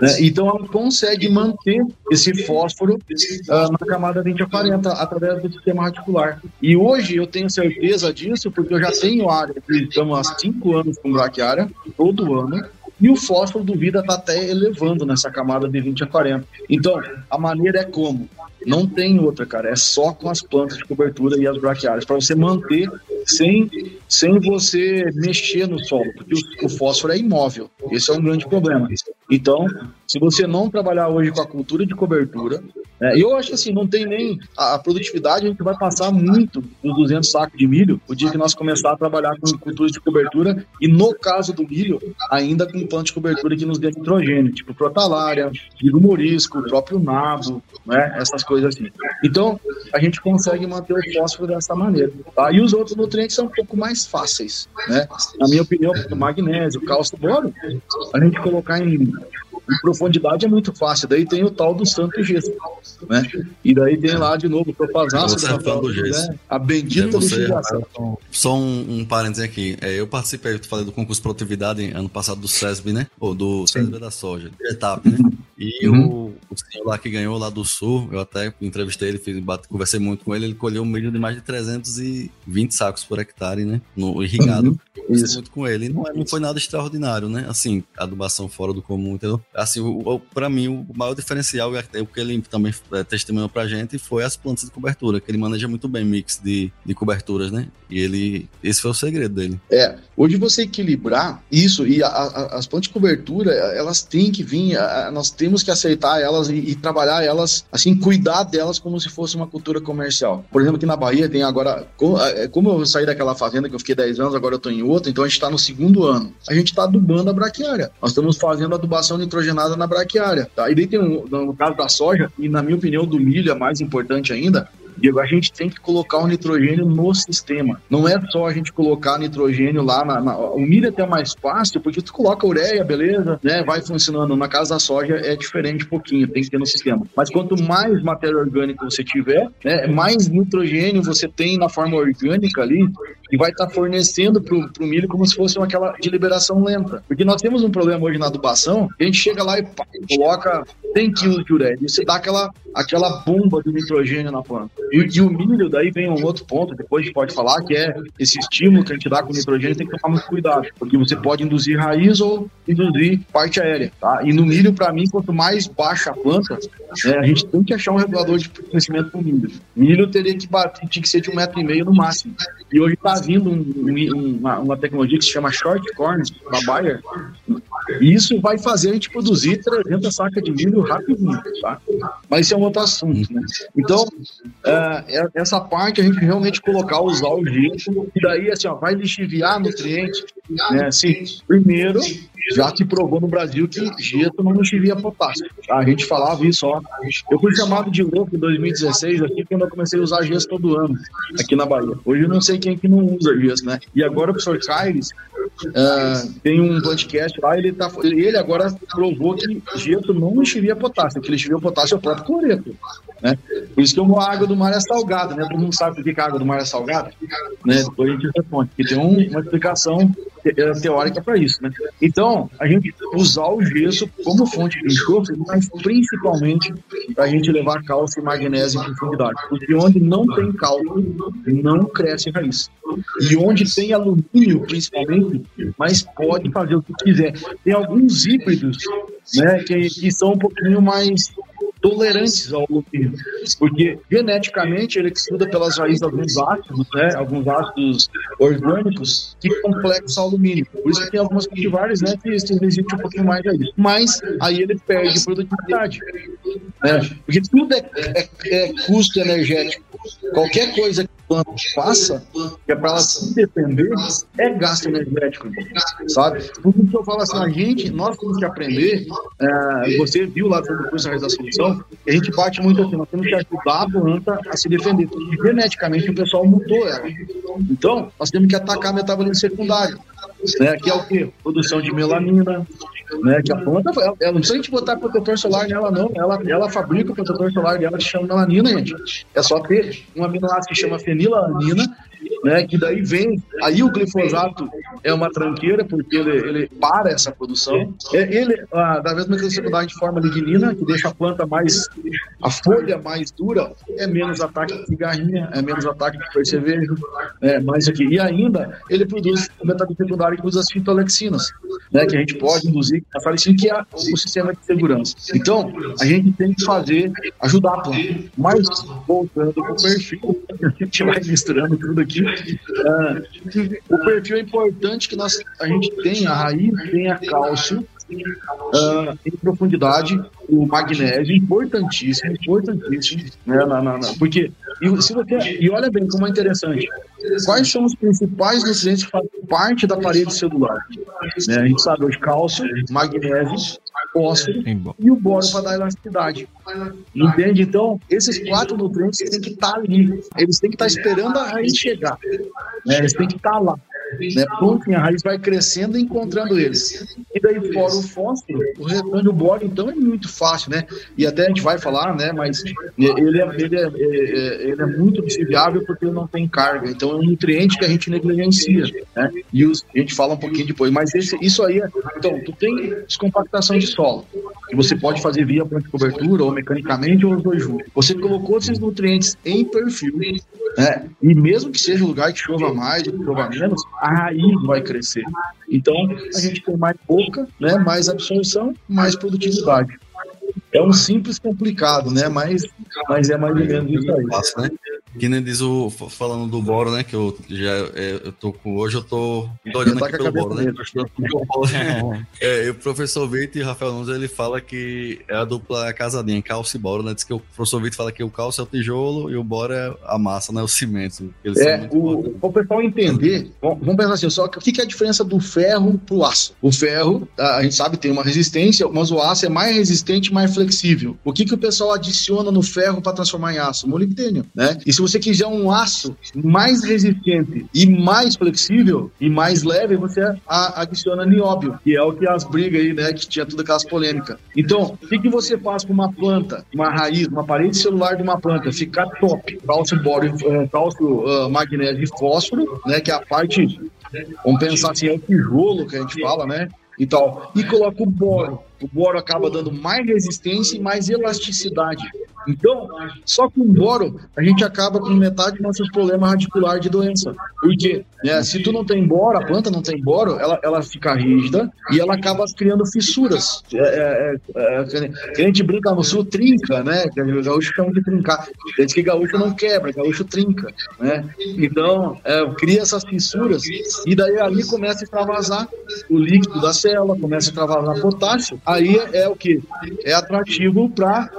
Né? Então ela consegue manter esse fósforo uh, na camada 20 a 40 através do sistema radicular. E hoje eu tenho certeza disso porque eu já tenho área estamos há 5 anos com braquiária, todo ano, e o fósforo do vida está até elevando nessa camada de 20 a 40. Então, a maneira é como? Não tem outra, cara. É só com as plantas de cobertura e as braquiárias, para você manter sem, sem você mexer no solo, porque o, o fósforo é imóvel. Esse é um grande problema. Então, se você não trabalhar hoje com a cultura de cobertura, é, eu acho assim, não tem nem a, produtividade, a gente vai passar muito dos 200 sacos de milho o dia que nós começar a trabalhar com cultura de cobertura e no caso do milho, ainda com planta de cobertura que nos dê nitrogênio, tipo protalária, milho morisco, o próprio nabo, né, essas coisas assim. Então, a gente consegue manter o fósforo dessa maneira. Tá? E os outros nutrientes são um pouco mais fáceis, né? Na minha opinião, magnésio, cálcio, boro, a gente colocar em profundidade é muito fácil. Daí tem o tal do santo gesso, né? E daí tem lá de novo o é fã do gesso. né? a bendita É você, lixiviação. Só um, um parênteses aqui. É, eu participei, eu falei do concurso de produtividade ano passado do SESB, né? Ou do SESB da soja, de etapa, né? E Uhum. o, o senhor lá que ganhou lá do sul, eu até entrevistei ele, fiz, bate- conversei muito com ele, ele colheu um milho de mais de 320 sacos por hectare, né? No irrigado. Uhum. Eu conversei Isso. muito com ele. Não, é- não foi nada extraordinário, né? Assim, adubação fora do comum, entendeu? Assim, o, o, pra mim, o maior diferencial, é o que ele também é, testemunhou pra gente, foi as plantas de cobertura, que ele maneja muito bem mix de, de coberturas, né? E ele, esse foi o segredo dele. É, hoje você equilibrar isso e a- a- as plantas de cobertura, elas têm que vir, a- nós temos que aceitar elas e, e trabalhar elas, assim, cuidar delas como se fosse uma cultura comercial. Por exemplo, aqui na Bahia tem agora, co- é, como eu saí daquela fazenda que eu fiquei 10 anos, agora eu tô em outra, então a gente tá no segundo ano. A gente tá adubando a braquiária. Nós estamos fazendo adubação nitrogenada na braquiária, tá? E daí tem um, no caso da soja, e na minha opinião do milho é mais importante ainda, Diego, a gente tem que colocar o nitrogênio no sistema. Não é só a gente colocar nitrogênio lá na. na- o milho é até mais fácil, porque tu coloca ureia, beleza, né? Vai funcionando. Na casa da soja é diferente um pouquinho, tem que ter no sistema. Mas quanto mais matéria orgânica você tiver, né, mais nitrogênio você tem na forma orgânica ali, e vai estar fornecendo para o milho como se fosse uma aquela de liberação lenta. Porque nós temos um problema hoje na adubação, a gente chega lá e pá, coloca 100 quilos de ureia, e você dá aquela, aquela bomba de nitrogênio na planta. E, o milho, daí vem um outro ponto, depois a gente pode falar, que é esse estímulo que a gente dá com nitrogênio, tem que tomar muito cuidado, porque você pode induzir raiz ou induzir parte aérea. Tá? E no milho, para mim, quanto mais baixa a planta, né, a gente tem que achar um regulador de crescimento para o milho. Milho teria que bater, tinha que ser de um metro e meio no máximo. E hoje está vindo um- um- uma, uma tecnologia que se chama short corn da Bayer. E isso vai fazer a gente produzir 300 sacas de milho rapidinho, tá? Mas isso é um outro assunto, né? Então, é, é- essa parte a gente realmente colocar, usar o gesso, e daí, assim, ó, vai lixiviar nutrientes, né? Assim, primeiro, já se provou no Brasil que gesso não lixivia potássio. tá? A gente falava isso, ó. Eu fui chamado de louco em 2016 aqui, quando eu comecei a usar gesso todo ano, aqui na Bahia. Hoje eu não sei quem que não usa gesso, né? E agora o professor Caires ah, tem um podcast lá, ele, tá, ele agora provou que gesso não lixivia potássio, que lixivia potássio é o próprio cloreto. Né? Por isso que a água do mar é salgada, né? Todo mundo sabe por que que a água do mar é salgada, né? Depois a gente responde, porque tem um- uma explicação teórica para isso, né? Então, a gente usar o gesso como fonte de enxofre, mas principalmente para a gente levar cálcio e magnésio em profundidade, porque onde não tem cálcio, não cresce raiz. E onde tem alumínio, principalmente, mas pode fazer o que quiser. Tem alguns híbridos né, que, que são um pouquinho mais tolerantes ao alumínio, porque geneticamente ele estuda pelas raízes de alguns ácidos, né, alguns ácidos orgânicos que complexam o alumínio. Por isso que tem algumas cultivares, né, que se resistem um pouquinho mais a isso. Mas aí ele perde produtividade, né, porque tudo é, é- é custo energético. Qualquer coisa que a planta faça, que é para ela se defender, é gasto energético, sabe? Isso que eu falo assim, a gente, nós temos que aprender, é, você viu lá sobre o curso da a gente bate muito assim, nós temos que ajudar a planta a se defender, porque geneticamente o pessoal mudou ela. Então, nós temos que atacar a metabolismo secundário, né, que é o quê? Produção de melanina, né, que a planta, ela, ela não precisa a gente botar protetor solar nela não, ela, ela fabrica o protetor solar dela que chama melanina, gente. É só ter um aminoácido que chama fenilalanina, né, que daí vem, aí o glifosato é uma tranqueira, porque ele, ele para essa produção. É, ele, ah, da mesma secundária de forma lignina, que deixa a planta mais, a folha mais dura, é menos ataque de cigarrinha, é menos ataque de percevejo, é mais aqui. E ainda, ele produz o metabolismo secundário que usa as fitolexinas, né, que a gente pode induzir a falecina, que é o sistema de segurança. Então, a gente tem que fazer, ajudar a planta. Mas, voltando para o perfil, a gente vai misturando tudo aqui. Ah, o perfil é importante que nós, a gente tenha, a raiz tenha cálcio, ah, em profundidade, o magnésio, importantíssimo, importantíssimo, né, porque, e, se você, e olha bem como é interessante, quais são os principais nutrientes que fazem parte da parede celular? Né, a gente sabe hoje cálcio, magnésio, fósforo e o boro para dar elasticidade. Entende? Então, esses quatro nutrientes têm que estar ali. Eles têm que estar esperando a raiz chegar. né? Eles têm que estar lá. Né? Plunking, a raiz vai crescendo e encontrando eles. E daí fora o fósforo, o retorno do boro, então, é muito fácil, né? E até a gente vai falar, né? Mas ele é, ele é, é, ele é muito viável porque não tem carga. Então é um nutriente que a gente negligencia, né? E os, a gente fala um pouquinho depois. Mas esse, isso aí é. Então, tu tem descompactação de solo, que você pode fazer via planta cobertura, ou mecanicamente, ou os dois juntos. Você colocou esses nutrientes em perfil, né? E mesmo que seja um lugar que chova mais que chova menos, a raiz vai crescer. Então, a gente tem mais boca, né? mais absorção, mais produtividade. É um simples complicado, né? Mas, mas é mais ou menos isso aí. né? Que nem diz o. Falando do Boro, né? Que eu já é, eu tô com. Hoje eu tô olhando tá aqui pelo Boro, né? é, o professor Vitor e Rafael Nunes ele fala que é a dupla casadinha, cálcio e Boro, né? Diz que o professor Vitor fala que o cálcio é o tijolo e o Boro é a massa, né? O cimento. é, o, o pessoal entender, vamos pensar assim, só que o que é a diferença do ferro pro aço? O ferro, a gente sabe, tem uma resistência, mas o aço é mais resistente mais flexível. O que, que o pessoal adiciona no ferro para transformar em aço? Molibdênio, né? E se você quiser um aço mais resistente e mais flexível e mais leve, você adiciona nióbio, que é o que as brigas aí, né, que tinha todas aquelas polêmicas. Então, o que, que você faz com uma planta, uma raiz, uma parede celular de uma planta, ficar top, cálcio, bório, eh, cálcio, uh, magnésio e fósforo, né, que é a parte, vamos pensar assim, é o tijolo que a gente fala, né, e tal, e coloca o boro. O boro acaba dando mais resistência e mais elasticidade. Então, só com boro, a gente acaba com metade dos nossos problemas radiculares de doença. Porque né, se tu não tem boro, a planta não tem boro, ela, ela fica rígida e ela acaba criando fissuras. É, é, é, é a gente brinca no sul, trinca, né? O gaúcho chama de trincar. Diz que gaúcho não quebra, gaúcho trinca, né? Então, é, cria essas fissuras e daí ali começa a extravasar o líquido da célula, começa a extravasar potássio. Aí é o que? É atrativo para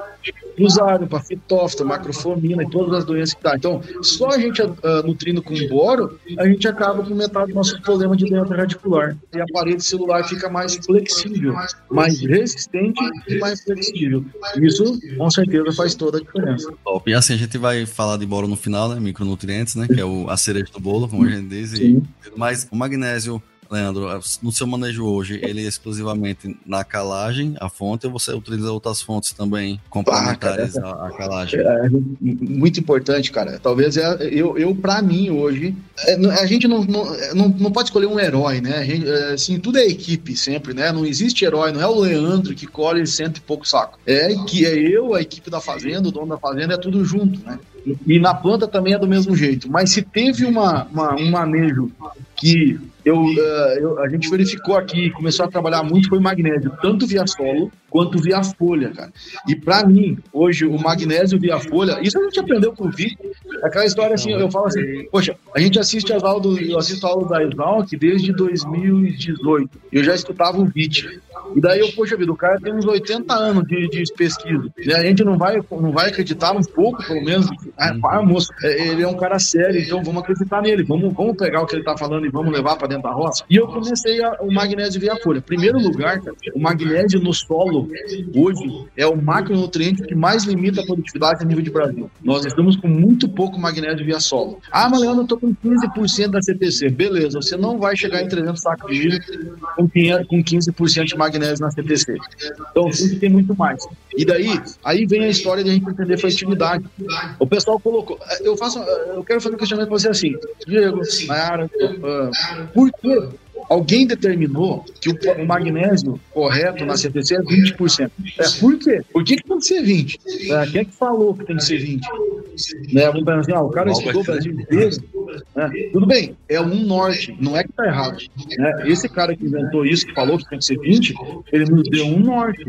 usaram para fitófita, macrofomina e todas as doenças que tá. Então, só a gente uh, nutrindo com boro, a gente acaba com metade do nosso problema de doença radicular. E a parede celular fica mais flexível, mais resistente e mais flexível. Isso, com certeza, faz toda a diferença. Top. E assim, a gente vai falar de boro no final, né? Micronutrientes, né? Que é o, a cereja do bolo, como a gente diz. E, mas o magnésio Leandro, no seu manejo hoje, ele é exclusivamente na calagem, a fonte, ou você utiliza outras fontes também complementares ah, à, calagem? É, é, muito importante, cara. Talvez é, eu, eu para mim, hoje, é, a gente não, não, não, pode escolher um herói, né? A gente, assim, tudo é equipe sempre, né? Não existe herói, não é o Leandro que colhe cento e pouco saco. É que é eu, a equipe da fazenda, o dono da fazenda, é tudo junto, né? E na planta também é do mesmo jeito. Mas se teve uma, uma um manejo que eu, uh, eu, a gente verificou aqui, começou a trabalhar muito, foi magnésio, tanto via solo quanto via folha, cara. E para mim, hoje, o magnésio via folha, isso a gente aprendeu com o Vitor. Aquela história assim, eu falo assim, poxa, a gente assiste as aulas eu assisto a aula da Exalc desde 2018. Eu já escutava o VIT. E daí eu, poxa vida, o cara tem uns 80 anos de, de pesquisa. E a gente não vai, não vai acreditar um pouco, pelo menos. Ah, pá, moço, é, ele é um cara sério, então vamos acreditar nele. Vamos, vamos pegar o que ele tá falando e vamos levar para dentro da roça. E eu comecei a, o magnésio via folha. Primeiro lugar, cara, o magnésio no solo, hoje, é o macronutriente que mais limita a produtividade a nível de Brasil. Nós estamos com muito pouco magnésio via solo. Ah, mas Leandro, eu tô com 15% da CTC. Beleza, você não vai chegar em 300 sacos de milho com 15% de magnésio na CTC. Então, sempre tem muito mais. E daí, aí vem a história de a gente entender fertilidade. O pessoal colocou. Eu faço, eu quero fazer um questionamento para você assim, Diego, Mayara, uh, por que alguém determinou que o magnésio correto na CTC é 20%. É, por quê? Por que, que tem que ser 20%? É, quem é que falou que tem que ser 20%? Né, vamos pensar assim, ah, o cara estudou o Brasil inteiro. Né? Tudo bem, é um norte, não é que tá errado. Né? Esse cara que inventou isso, que falou que tem que ser 20, ele nos deu um norte.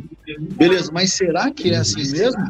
Beleza, mas será que é assim mesmo?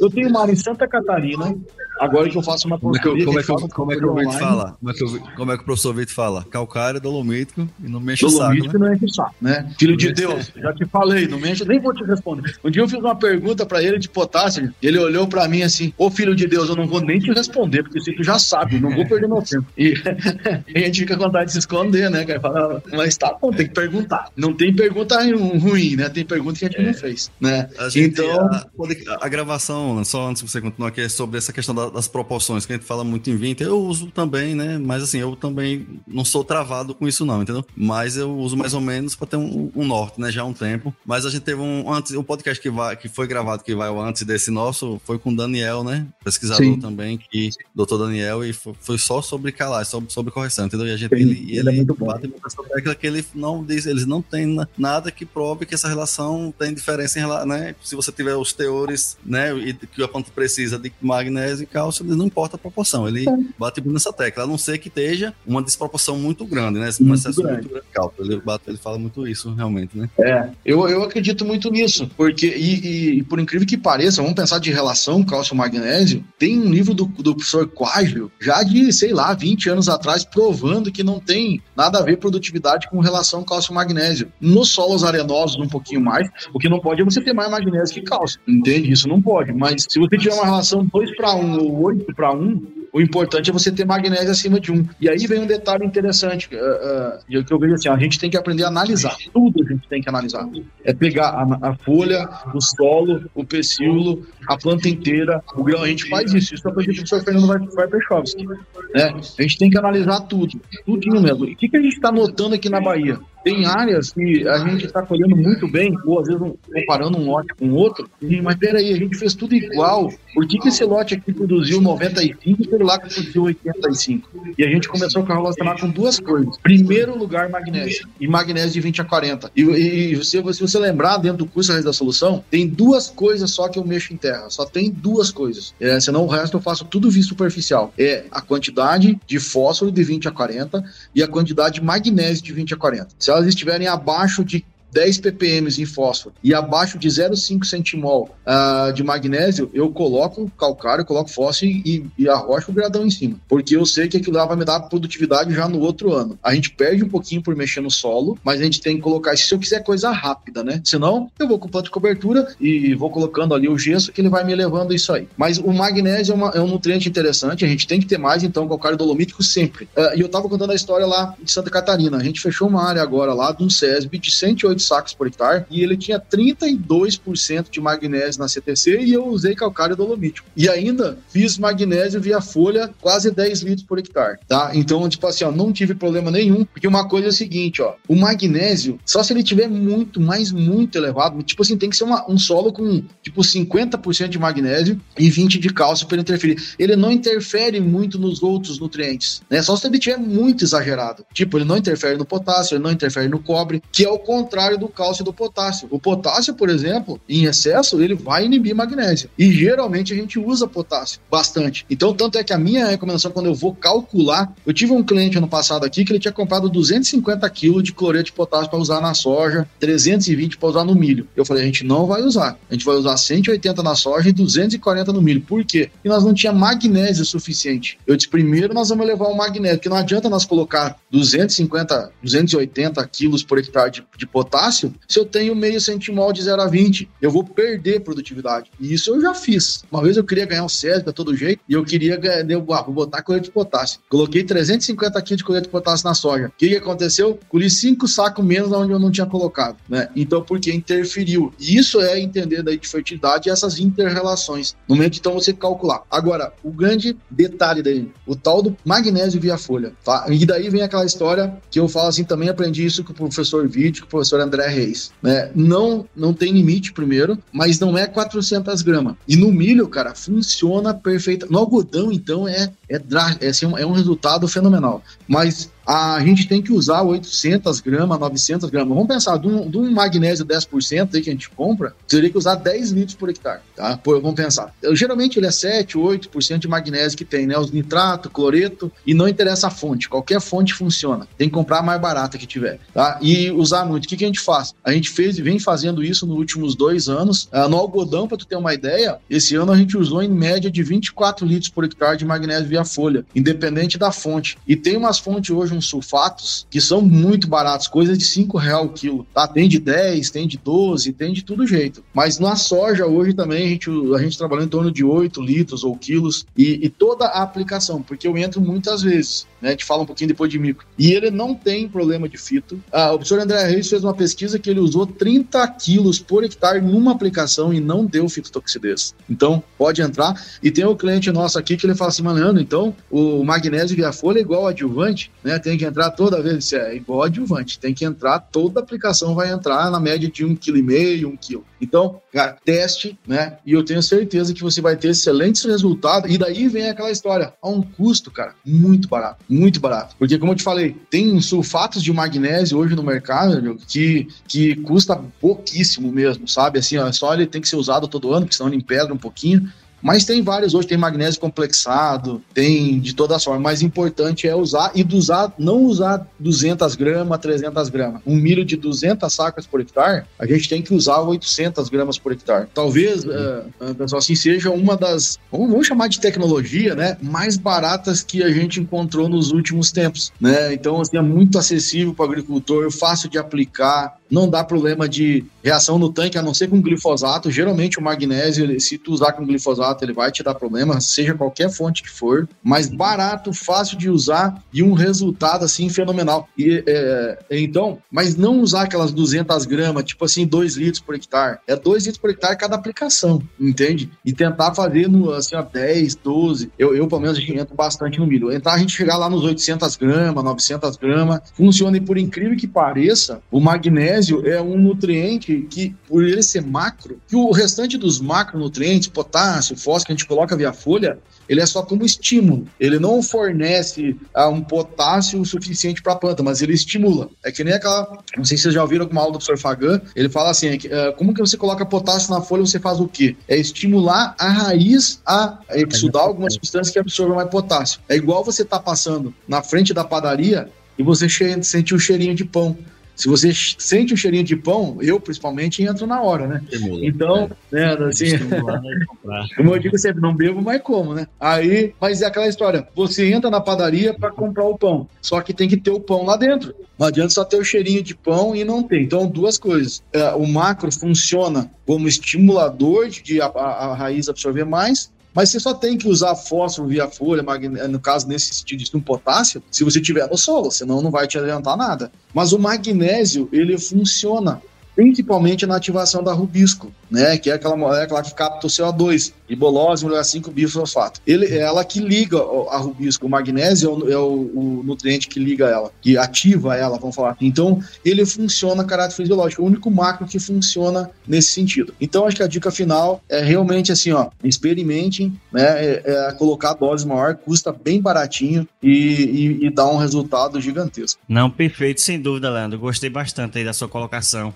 Eu tenho uma área em Santa Catarina, agora que eu faço uma como é que, como, é que, como é que o Vitor fala? Como é, que, como é que o professor Vitor fala? Calcário, dolomítico e não mexe o saco. Né? não enche o saco, né? Filho de Deus, já te falei, não mexe, nem vou te responder. Um dia eu fiz uma pergunta pra ele de potássio, ele olhou pra mim assim, ô filho de Deus, eu não vou nem te responder, porque você já sabe, não vou perder meu tempo. E a gente fica com vontade de se esconder, né, cara? Fala, mas tá bom, tem que perguntar. Não tem pergunta ruim, né? Tem pergunta que a gente é. não fez, né? A gente, então... A, a, gravação, só antes de você continuar aqui, é sobre essa questão das proporções, que a gente fala muito em 20, eu uso também, né? Mas assim, eu também não sou travado com isso, não, entendeu? Mas eu uso mais ou menos para ter um, um, norte, né? Já há um tempo. Mas a gente teve um antes, o um podcast que, vai, que foi gravado, que vai antes desse nosso, foi com o Daniel, né? Pesquisador Sim. também, que doutor Daniel, e foi, foi só sobre calar, sobre, sobre correção, entendeu? E a gente, Sim, ele, ele, ele é muito bate essa tecla que ele não diz, eles não têm nada que prove que essa relação tem diferença em relação, né? Se você tiver os teores, né? E que a planta precisa de magnésio e cálcio, não importa a proporção. Ele bate nessa tecla, a não ser que esteja uma desproporção muito grande, né? Um excesso grande. muito cálcio. Ele, ele fala muito isso, realmente, né? É, eu, eu acredito muito nisso, porque, e, e, e por incrível que pareça, vamos pensar de relação cálcio-magnésio, tem um livro do, do professor Quágio, já de, sei lá, 20 anos atrás, provando que não tem nada a ver produtividade com relação cálcio-magnésio. Nos solos arenosos, um pouquinho mais, o que não pode é você ter mais magnésio que cálcio, entende? Isso não pode, mas se você tiver uma relação 2 para 1 ou 8 para 1, o importante é você ter magnésio acima de um. E aí vem um detalhe interessante, uh, uh, que eu vejo assim, a gente tem que aprender a analisar. Tudo a gente tem que analisar. É pegar a, a folha, o solo, o pecíolo, a planta inteira, o grão. A gente faz isso. Isso é o que o professor Fernando Varpechovski. Né? A gente tem que analisar tudo, tudinho mesmo. E o que, que a gente está notando aqui na Bahia? Tem áreas que a gente está colhendo muito bem, ou às vezes comparando um lote com outro, mas peraí, a gente fez tudo igual. Por que, que esse lote aqui produziu 95 e aquele lá produziu 85? E a gente começou a relacionar com duas coisas. Primeiro lugar, magnésio. E magnésio de 20 a 40. E, e se, se, você lembrar, dentro do curso da solução, tem duas coisas só que eu mexo em terra. Só tem duas coisas. É, senão o resto eu faço tudo via superficial. É a quantidade de fósforo de 20 a 40 e a quantidade de magnésio de 20 a 40. Se elas estiverem abaixo de 10 ppm em fósforo e abaixo de 0,5 centimol uh, de magnésio, eu coloco calcário, coloco fósforo e, e arrocho o gradão em cima. Porque eu sei que aquilo lá vai me dar produtividade já no outro ano. A gente perde um pouquinho por mexer no solo, mas a gente tem que colocar isso se eu quiser coisa rápida, né? Senão, eu vou com planta de cobertura e vou colocando ali o gesso que ele vai me levando isso aí. Mas o magnésio é, uma, é um nutriente interessante, a gente tem que ter mais, então, calcário dolomítico sempre. Uh, e eu tava contando a história lá de Santa Catarina. A gente fechou uma área agora lá de um SESB de 108 sacos por hectare e ele tinha 32% de magnésio na CTC e eu usei calcário dolomítico. E ainda fiz magnésio via folha quase 10 litros por hectare, tá? Então, tipo assim, ó, não tive problema nenhum, porque uma coisa é o seguinte, ó, o magnésio, só se ele tiver muito, mas muito elevado, tipo assim, tem que ser uma, um solo com, tipo, 50% de magnésio e 20% de cálcio para interferir. Ele não interfere muito nos outros nutrientes, né? Só se ele tiver muito exagerado. Tipo, ele não interfere no potássio, ele não interfere no cobre, que é o contrário do cálcio e do potássio. O potássio, por exemplo, em excesso, ele vai inibir magnésio. E geralmente a gente usa potássio bastante. Então, tanto é que a minha recomendação, quando eu vou calcular, eu tive um cliente ano passado aqui que ele tinha comprado 250 kg de cloreto de potássio para usar na soja, 320 para usar no milho. Eu falei, a gente não vai usar. A gente vai usar 180 na soja e 240 no milho. Por quê? Porque nós não tinha magnésio suficiente. Eu disse, primeiro nós vamos levar o magnésio, porque não adianta nós colocar 250, 280 quilos por hectare de, de potássio se eu tenho meio centimol de 0 a 20, eu vou perder produtividade. E isso eu já fiz. Uma vez eu queria ganhar o SESB a todo jeito e eu queria ganhar, ah, vou botar colete de potássio. Coloquei 350 kg de colete de potássio na soja. O que, que aconteceu? Colhi 5 sacos menos onde eu não tinha colocado. Né? Então, porque interferiu. E isso é entender daí de fertilidade essas interrelações. No momento, então, você calcular. Agora, o grande detalhe daí, o tal do magnésio via folha. Tá? E daí vem aquela história que eu falo assim, também aprendi isso com o professor Vídeo, com o professor André Reis né? Não, não tem limite primeiro, mas não é 400 gramas. E no milho, cara, funciona perfeito. No algodão, então, é, é, é, assim, é um resultado fenomenal. Mas a gente tem que usar 800 gramas, 900 gramas. Vamos pensar, de um, de um magnésio 10% aí que a gente compra, teria que usar 10 litros por hectare, tá? Vamos pensar. Eu, geralmente ele é 7, 8% de magnésio que tem, né? Os nitrato, cloreto, e não interessa a fonte. Qualquer fonte funciona. Tem que comprar a mais barata que tiver, tá? E usar muito. O que, que a gente faz? A gente fez, vem fazendo isso nos últimos dois anos. Ah, no algodão, para tu ter uma ideia, esse ano a gente usou em média de 24 litros por hectare de magnésio via folha, independente da fonte. E tem umas fontes hoje sulfatos que são muito baratos, coisas de 5 real o quilo, tá? Tem de 10, tem de 12, tem de todo jeito. Mas na soja hoje também a gente, a gente trabalha em torno de 8 litros ou quilos e, e toda a aplicação, porque eu entro muitas vezes, né? A gente fala um pouquinho depois de micro. E ele não tem problema de fito. Ah, o professor André Reis fez uma pesquisa que ele usou 30 quilos por hectare numa aplicação e não deu fitotoxidez. Então, pode entrar. E tem o cliente nosso aqui que ele fala assim, mano, então o magnésio via folha é igual adjuvante, né? Tem que entrar toda vez. É igual adjuvante, tem que entrar, toda aplicação vai entrar na média de 1,5 kg, 1 kg. Então, cara, teste, né? E eu tenho certeza que você vai ter excelentes resultados. E daí vem aquela história, a um custo, cara, muito barato, muito barato. Porque, como eu te falei, tem sulfatos de magnésio hoje no mercado que, que custa pouquíssimo mesmo, sabe? Assim, ó, só ele tem que ser usado todo ano, porque senão ele empedra um pouquinho. Mas tem vários hoje, tem magnésio complexado, tem de toda forma. Mais importante é usar e usar, não usar 200 gramas, 300 gramas. Um milho de 200 sacas por hectare, a gente tem que usar 800 gramas por hectare. Talvez, uh, pessoal, assim, seja uma das, vamos, vamos chamar de tecnologia, né, mais baratas que a gente encontrou nos últimos tempos, né? Então, assim, é muito acessível para o agricultor, fácil de aplicar, não dá problema de reação no tanque, a não ser com glifosato. Geralmente o magnésio, se tu usar com glifosato, ele vai te dar problema, seja qualquer fonte que for, mas barato, fácil de usar e um resultado assim fenomenal. E, é, então, mas não usar aquelas 200 gramas, tipo assim, 2 litros por hectare. É 2 litros por hectare cada aplicação, entende? E tentar fazer no, assim, ó, 10, 12. Eu, eu, pelo menos, entro bastante no milho. Entrar a gente chegar lá nos 800 gramas, 900 gramas, funciona e por incrível que pareça, o magnésio magnésio é um nutriente que, por ele ser macro, que o restante dos macronutrientes, potássio, fósforo, que a gente coloca via folha, ele é só como estímulo. Ele não fornece ah, um potássio suficiente para a planta, mas ele estimula. É que nem aquela. Não sei se vocês já ouviram alguma aula do professor Fagan. Ele fala assim: é que, ah, como que você coloca potássio na folha? Você faz o quê? É estimular a raiz a exudar algumas substâncias que absorvam mais potássio. É igual você tá passando na frente da padaria e você sente o cheirinho de pão. Se você sente o cheirinho de pão, eu principalmente entro na hora, né? então, é. né, assim, como eu digo sempre, não bebo, mas como, né? Aí, mas é aquela história, você entra na padaria para comprar o pão, só que tem que ter o pão lá dentro. Não adianta só ter o cheirinho de pão e não ter. Então, duas coisas. É, o macro funciona como estimulador de a, a, a raiz absorver mais mas você só tem que usar fósforo via folha, no caso, nesse sentido um potássio, se você tiver no solo, senão não vai te adiantar nada. Mas o magnésio, ele funciona principalmente na ativação da rubisco, né, que é aquela molécula que capta o CO2, ribolose, lugar 5 bifosfato. Ele é ela que liga a rubisco, o magnésio é, o, é o, o, nutriente que liga ela, que ativa ela, vamos falar. Então, ele funciona a caráter fisiológico, é o único macro que funciona nesse sentido. Então, acho que a dica final é realmente assim, ó, experimentem, né, é, é colocar dose maior, custa bem baratinho e, e, e dá um resultado gigantesco. Não, perfeito, sem dúvida, Leandro. Gostei bastante aí da sua colocação.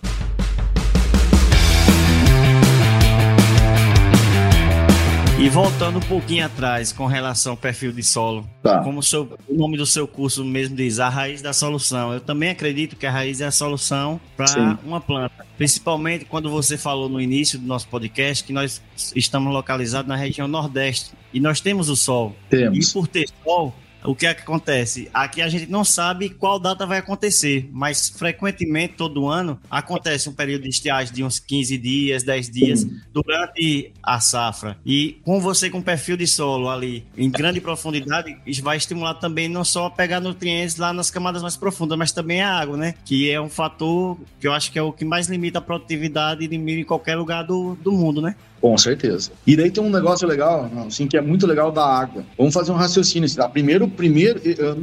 E voltando um pouquinho atrás com relação ao perfil de solo, tá. como o, seu, o, nome do seu curso mesmo diz, a raiz da solução. Eu também acredito que a raiz é a solução para uma planta. Principalmente quando você falou no início do nosso podcast que nós estamos localizados na região Nordeste e nós temos o sol. Temos. E por ter sol, o que é que acontece? Aqui a gente não sabe qual data vai acontecer, mas frequentemente, todo ano, acontece um período de estiagem de uns 15 dias, 10 dias durante a safra. E com você com perfil de solo ali em grande profundidade, isso vai estimular também não só a pegar nutrientes lá nas camadas mais profundas, mas também a água, né? Que é um fator que eu acho que é o que mais limita a produtividade de milho em qualquer lugar do, do mundo, né? Com certeza. E daí tem um negócio legal, assim, que é muito legal da água. Vamos fazer um raciocínio. Assim, tá? Primeiro, primeiro,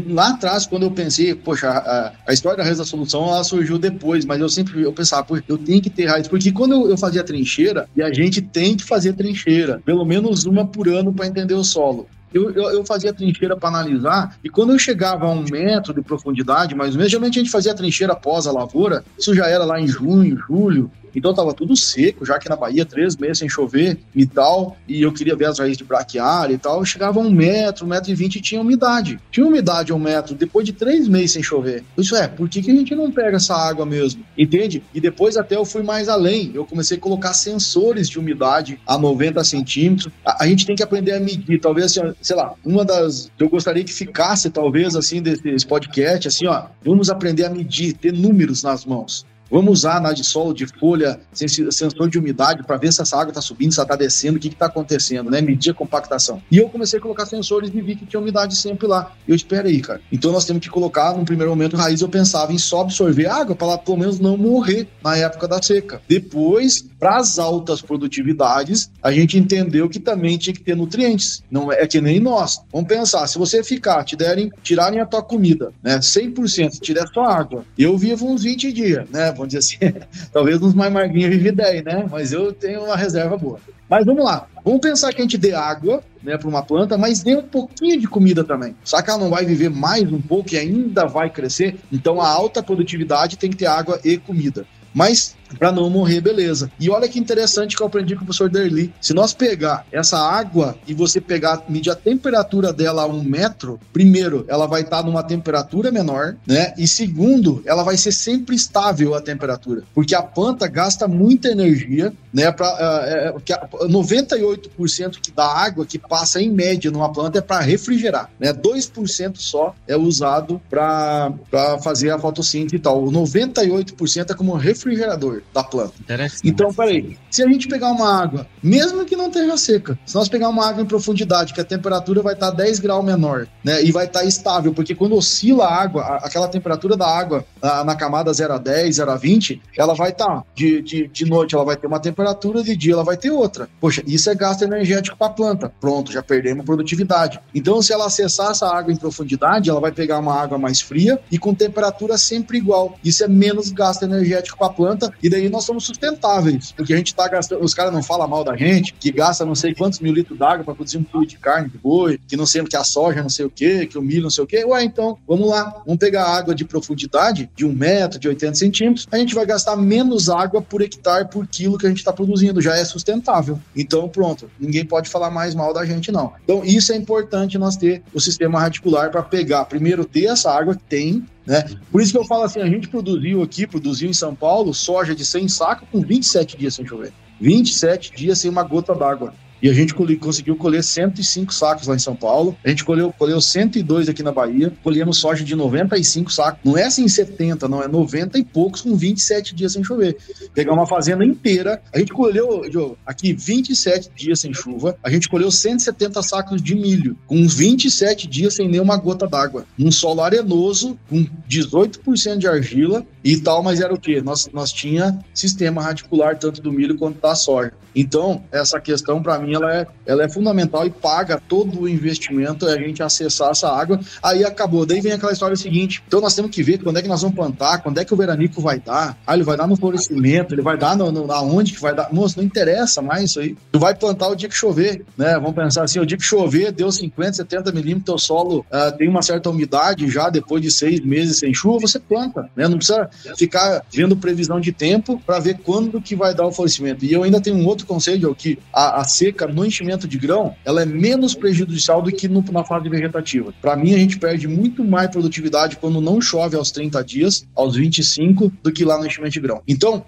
lá atrás, quando eu pensei, poxa, a, a história da raiz da solução, ela surgiu depois, mas eu sempre eu pensava, poxa, eu tenho que ter raiz. Porque quando eu, eu fazia trincheira, e a gente tem que fazer trincheira, pelo menos uma por ano para entender o solo. Eu, eu, eu, fazia trincheira para analisar, e quando eu chegava a um metro de profundidade, mais ou menos, geralmente a gente fazia trincheira após a lavoura, isso já era lá em junho, julho, Então tava tudo seco, já que na Bahia, três meses sem chover e tal, e eu queria ver as raízes de braquiária e tal, chegava a um metro, um metro e vinte e tinha umidade. Tinha umidade a um metro, depois de três meses sem chover. Isso é, por que, que a gente não pega essa água mesmo? Entende? E depois até eu fui mais além, eu comecei a colocar sensores de umidade a 90 centímetros. A, a gente tem que aprender a medir, talvez, assim, sei lá, uma das eu gostaria que ficasse, talvez, assim, desse podcast, assim, ó, vamos aprender a medir, ter números nas mãos. Vamos usar na de solo, de folha, sensor de umidade para ver se essa água está subindo, se ela está descendo, o que está acontecendo, né? Medir a compactação. E eu comecei a colocar sensores e vi que tinha umidade sempre lá. Eu espero aí, cara. Então nós temos que colocar, num primeiro momento, raiz, eu pensava em só absorver água para ela pelo menos não morrer na época da seca. Depois, para as altas produtividades, a gente entendeu que também tinha que ter nutrientes. Não é, é que nem nós. Vamos pensar, se você ficar, te derem, tirarem a tua comida, né? 100%, te der só água. Eu vivo uns 20 dias, né? Vamos dizer assim. Talvez uns mais marguinhos vive 10, né? Mas eu tenho uma reserva boa. Mas vamos lá. Vamos pensar que a gente dê água né, para uma planta, mas dê um pouquinho de comida também. Só que ela não vai viver mais um pouco e ainda vai crescer? Então a alta produtividade tem que ter água e comida. Mas para não morrer, beleza. E olha que interessante que eu aprendi com o professor Derli. Se nós pegar essa água e você pegar, medir a temperatura dela a um metro, primeiro, ela vai estar tá numa temperatura menor, né? E segundo, ela vai ser sempre estável a temperatura, porque a planta gasta muita energia, né? Para uh, uh, 98% da água que passa em média numa planta é para refrigerar, né? 2% só é usado para fazer a fotossíntese e tal. O 98% é como refrigerador da planta. Então, peraí, se a gente pegar uma água, mesmo que não esteja seca, se nós pegar uma água em profundidade, que a temperatura vai estar 10 graus menor, né, e vai estar estável, porque quando oscila a água, aquela temperatura da água na camada 0 a 10, 0 a 20, ela vai estar, de, de, de noite ela vai ter uma temperatura, de dia ela vai ter outra. Poxa, isso é gasto energético para a planta. Pronto, já perdemos produtividade. Então, se ela acessar essa água em profundidade, ela vai pegar uma água mais fria e com temperatura sempre igual. Isso é menos gasto energético para a planta e daí nós somos sustentáveis, porque a gente está gastando, os caras não falam mal da gente, que gasta não sei quantos mil litros d'água para produzir um quilo de carne de boi, que não sei que a soja não sei o que, que o milho não sei o que. Ué, então, vamos lá, vamos pegar água de profundidade de um metro, de 80 centímetros, a gente vai gastar menos água por hectare por quilo que a gente está produzindo, já é sustentável. Então, pronto, ninguém pode falar mais mal da gente, não. Então, isso é importante nós ter o sistema radicular para pegar, primeiro, ter essa água que tem, né? Por isso que eu falo assim, a gente produziu aqui, produziu em São Paulo, soja de 100 sacos com 27 dias sem chover. 27 dias sem uma gota d'água. E a gente conseguiu colher 105 sacos lá em São Paulo. A gente colheu, colheu 102 aqui na Bahia. Colhemos soja de 95 sacos. Não é assim 70, não. É 90 e poucos com 27 dias sem chover. Pegar uma fazenda inteira. A gente colheu, Joe, aqui 27 dias sem chuva. A gente colheu 170 sacos de milho. Com 27 dias sem nenhuma gota d'água. Num solo arenoso, com 18% de argila e tal. Mas era o quê? Nós, nós tinha sistema radicular tanto do milho quanto da soja. Então, essa questão, para mim, ela é, ela é fundamental e paga todo o investimento a gente acessar essa água. Aí acabou. Daí vem aquela história seguinte. Então nós temos que ver quando é que nós vamos plantar, quando é que o veranico vai dar. Ah, ele vai dar no florescimento, ele vai dar no, no, aonde que vai dar. Moço, não interessa mais isso aí. Tu vai plantar o dia que chover, né? Vamos pensar assim, o dia que chover, deu 50, 70 milímetros, o solo uh, tem uma certa umidade já depois de seis meses sem chuva, você planta, né? Não precisa ficar vendo previsão de tempo para ver quando que vai dar o florescimento. E eu ainda tenho um outro conselho, que a, a seca seca no enchimento de grão, ela é menos prejudicial do que no, na fase vegetativa. Para mim, a gente perde muito mais produtividade quando não chove aos 30 dias, aos 25, do que lá no enchimento de grão. Então,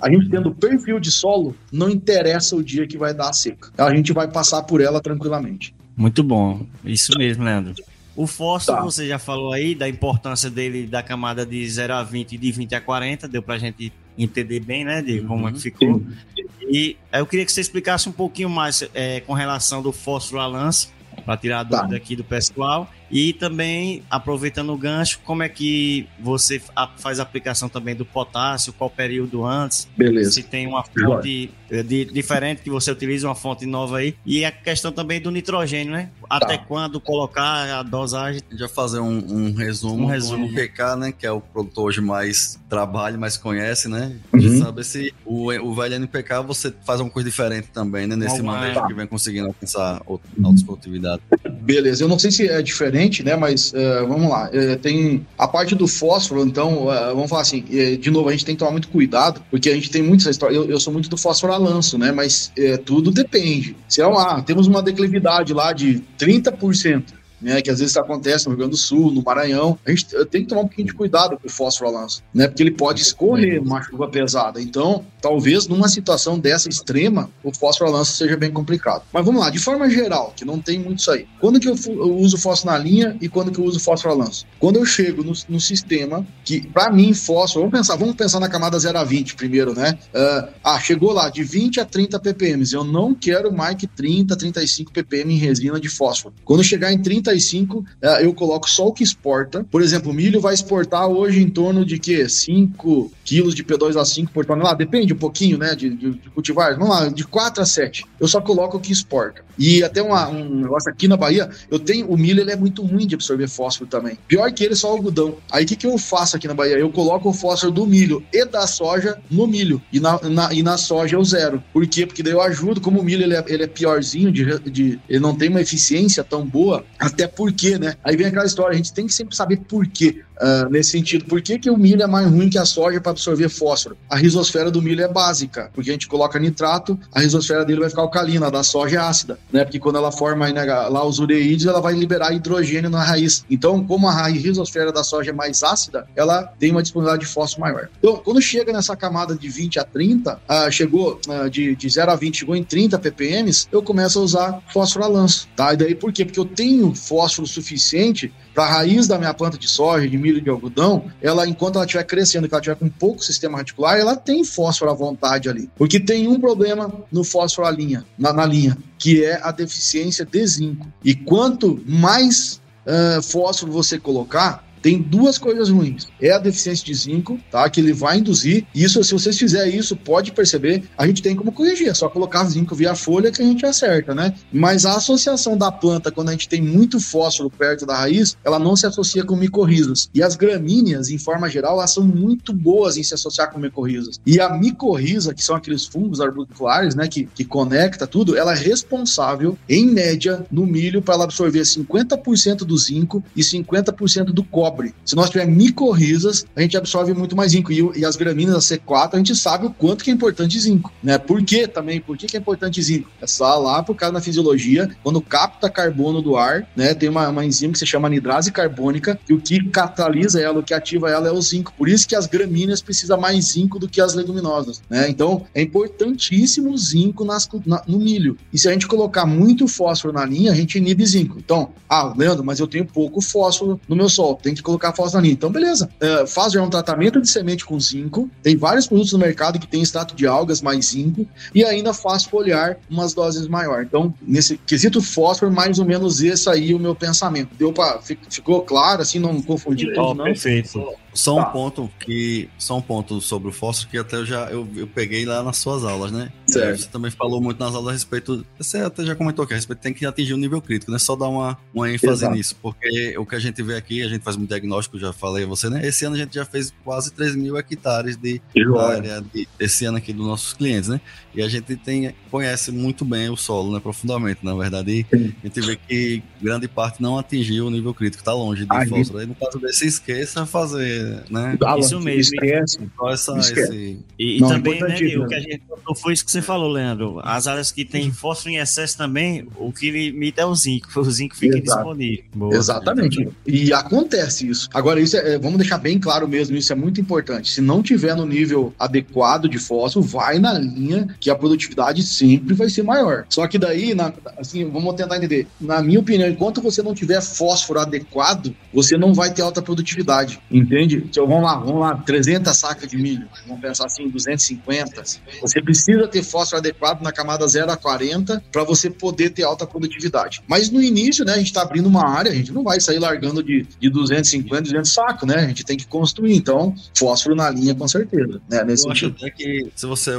a gente tendo perfil de solo, não interessa o dia que vai dar a seca. A gente vai passar por ela tranquilamente. Muito bom. Isso mesmo, Leandro. O fósforo, tá. você já falou aí da importância dele da camada de 0 a 20 e de 20 a 40, deu pra gente entender bem, né, de como uhum. é que uhum. ficou. Sim. E eu queria que você explicasse um pouquinho mais é, com relação do fósforo a lance, para tirar a tá. dúvida tá. aqui do pessoal. E também, aproveitando o gancho, como é que você faz a aplicação também do potássio, qual período antes? Beleza. Se tem uma fonte eh, de, diferente que você utiliza, uma fonte nova aí. E a questão também do nitrogênio, né? Até tá. quando colocar a dosagem? A gente vai fazer um, um resumo, um resumo. do PK, né? Que é o produto hoje mais trabalha, mais conhece, né? Uhum. Saber se o, o velho NPK você faz uma coisa diferente também, né? Nesse manejo que vem conseguindo alcançar outras produtividades. Beleza, eu não sei se é diferente, né? Mas uh, vamos lá. Uh, tem a parte do fósforo, então, uh, vamos falar assim, de novo, a gente tem que tomar muito cuidado, porque a gente tem muita história. Eu, eu sou muito do fósforo a lanço, né? Mas tudo depende. Se é lá, temos uma declividade lá de 30% né, que às vezes acontece no Rio Grande do Sul, no Maranhão. A gente tem que tomar um pouquinho de cuidado com o fósforo lança, né, porque ele pode escorrer uma chuva pesada. Então, talvez numa situação dessa extrema, o fósforo lança seja bem complicado. Mas vamos lá, de forma geral, que não tem muito isso aí. Quando que eu, eu uso fósforo na linha e quando que eu uso fósforo lança? Quando eu chego no, no sistema que, para mim, fósforo, vamos pensar, vamos pensar na camada 0 a 20 primeiro, né? Uh, ah, chegou lá de 20 a 30 ppm. Eu não quero mais que 30, 35 ppm em resina de fósforo. Quando chegar em 30 35, é, eu coloco só o que exporta. Por exemplo, o milho vai exportar hoje em torno de que 5 quilos de P2 a 5 por tonelada, depende um pouquinho, né, de, de, de cultivar, vamos lá, de 4 a 7. Eu só coloco o que exporta. E até uma, um negócio aqui na Bahia, eu tenho, o milho ele é muito ruim de absorver fósforo também. Pior que ele, só algodão. Aí o que, que eu faço aqui na Bahia? Eu coloco o fósforo do milho e da soja no milho. E na, na e na soja eu zero. Por quê? Porque daí eu ajudo, como o milho ele é, ele é piorzinho, de, de, ele não tem uma eficiência tão boa, até porque, né? Aí vem aquela história, a gente tem que sempre saber por quê. Uh, nesse sentido. Por que, que o milho é mais ruim que a soja para absorver fósforo? A risosfera do milho é básica, porque a gente coloca nitrato, a risosfera dele vai ficar alcalina, a da soja é ácida, né? Porque quando ela forma né, lá os ureídeos, ela vai liberar hidrogênio na raiz. Então, como a risosfera da soja é mais ácida, ela tem uma disponibilidade de fósforo maior. Então, quando chega nessa camada de 20 a 30, uh, chegou uh, de, de 0 a 20, chegou em 30 ppm, eu começo a usar fósforo a lanço, tá? E daí por quê? Porque eu tenho fósforo suficiente para a raiz da minha planta de soja, de milho, de algodão, ela, enquanto ela estiver crescendo, que ela estiver com pouco sistema radicular, ela tem fósforo à vontade ali. Porque tem um problema no fósforo à linha, na, na linha, que é a deficiência de zinco. E quanto mais uh, fósforo você colocar, tem duas coisas ruins. É a deficiência de zinco, tá? Que ele vai induzir. Isso, se vocês fizerem isso, pode perceber, a gente tem como corrigir. É só colocar zinco via folha que a gente acerta, né? Mas a associação da planta, quando a gente tem muito fósforo perto da raiz, ela não se associa com micorrizas. E as gramíneas, em forma geral, elas são muito boas em se associar com micorrizas. E a micorriza, que são aqueles fungos arbusculares, né? Que, que conecta tudo, ela é responsável, em média, no milho, para ela absorver 50% do zinco e 50% do cobre cobre. Se nós tivermos micorrizas, a gente absorve muito mais zinco. E, e, as gramíneas, a C4, a gente sabe o quanto que é importante zinco. Né? Por que também? Por que, que é importante zinco? É só lá por causa da fisiologia, quando capta carbono do ar, né? Tem uma, uma enzima que se chama anidrase carbônica, e o que catalisa ela, o que ativa ela é o zinco. Por isso que as gramíneas precisam mais zinco do que as leguminosas. Né? Então, é importantíssimo o zinco nas, na, no milho. E se a gente colocar muito fósforo na linha, a gente inibe zinco. Então, ah, Leandro, mas eu tenho pouco fósforo no meu solo. Tem que colocar fósforo ali. Então, beleza. Uh, faz já um tratamento de semente com zinco. Tem vários produtos no mercado que tem extrato de algas mais zinco e ainda faz foliar umas doses maior. Então, nesse quesito fósforo, mais ou menos esse aí o meu pensamento. Deu para ficou claro assim, não confundir tudo, não? Perfeito. Só um tá. ponto que. Só um ponto sobre o fósforo que até eu já eu, eu peguei lá nas suas aulas, né? Certo. Você também falou muito nas aulas a respeito. Você até já comentou que a respeito tem que atingir o um nível crítico, né? Só dar uma, uma ênfase Exato. nisso. Porque o que a gente vê aqui, a gente faz muito diagnóstico, já falei a você, né? Esse ano a gente já fez quase 3 mil hectares de área de, esse ano aqui dos nossos clientes, né? E a gente tem, conhece muito bem o solo, né? Profundamente, na verdade. E a gente vê que grande parte não atingiu o nível crítico, tá longe de fósforo. Gente... Aí no caso desse, esqueça fazer, né? isso mesmo. Esquece. Essa, esquece. Esse... E, e não, também, né, o que a gente foi isso que você falou, Leandro. As áreas que tem fósforo em excesso também, o que limita é o zinco. O zinco fica Exato. disponível. Boa, Exatamente. E acontece isso. Agora, isso é, vamos deixar bem claro mesmo, isso é muito importante. Se não tiver no nível adequado de fósforo, vai na linha que a produtividade sempre vai ser maior. Só que daí, na, assim, vamos tentar entender. Na minha opinião, enquanto você não tiver fósforo adequado, você não vai ter alta produtividade. Entende? Então, vamos lá, vamos lá, 300 sacas de milho. Vamos pensar assim, 250. Você precisa ter fósforo adequado na camada 0 a 40 para você poder ter alta produtividade. Mas no início, né, a gente está abrindo uma área, a gente não vai sair largando de, de 250, 200 sacos, né? A gente tem que construir. Então, fósforo na linha, com certeza. Né, nesse Eu sentido. acho até que, se você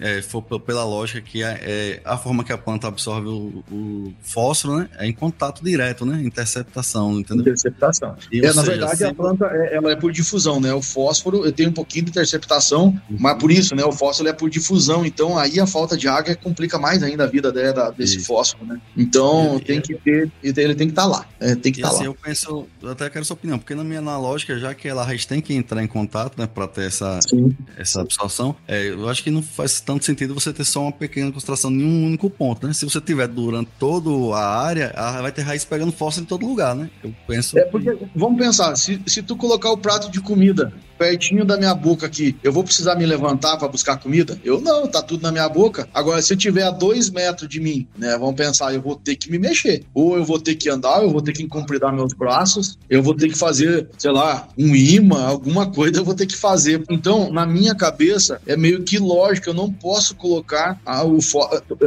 é, for pela lógica que é, é, a forma que a planta absorve o, o, fósforo, né, é em contato direto, né? Interceptação, entendeu? Interceptação. E, é, na seja, verdade, sempre... a planta, é, ela é por difusão, né? O fósforo, eu tenho um pouquinho de interceptação, mas por isso, né? O fósforo é por difusão, então aí a falta de água complica mais ainda a vida né, da, desse isso. fósforo, né? Então tem que ter, ele tem que estar tá lá, é, tem que estar tá assim, lá. Eu penso, eu até quero sua opinião, porque na minha analógica, já que ela a tem que entrar em contato, né, para ter essa, essa absorção, é, eu acho que não faz tanto sentido você ter só uma pequena concentração em um único ponto, né? Se você tiver durante toda a área, vai ter raiz pegando fósforo em todo lugar, né? Eu penso. É porque, que... vamos pensar, se, se tu colocar o prato de comida pertinho da minha boca aqui, eu vou precisar me levantar para buscar comida? Eu não, tá tudo na minha boca. Agora, se eu tiver a dois metros de mim, né, vamos pensar, eu vou ter que me mexer. Ou eu vou ter que andar, eu vou ter que compridar meus braços, eu vou ter que fazer, sei lá, um imã, alguma coisa eu vou ter que fazer. Então, na minha cabeça, é meio que lógico, eu não posso colocar a, o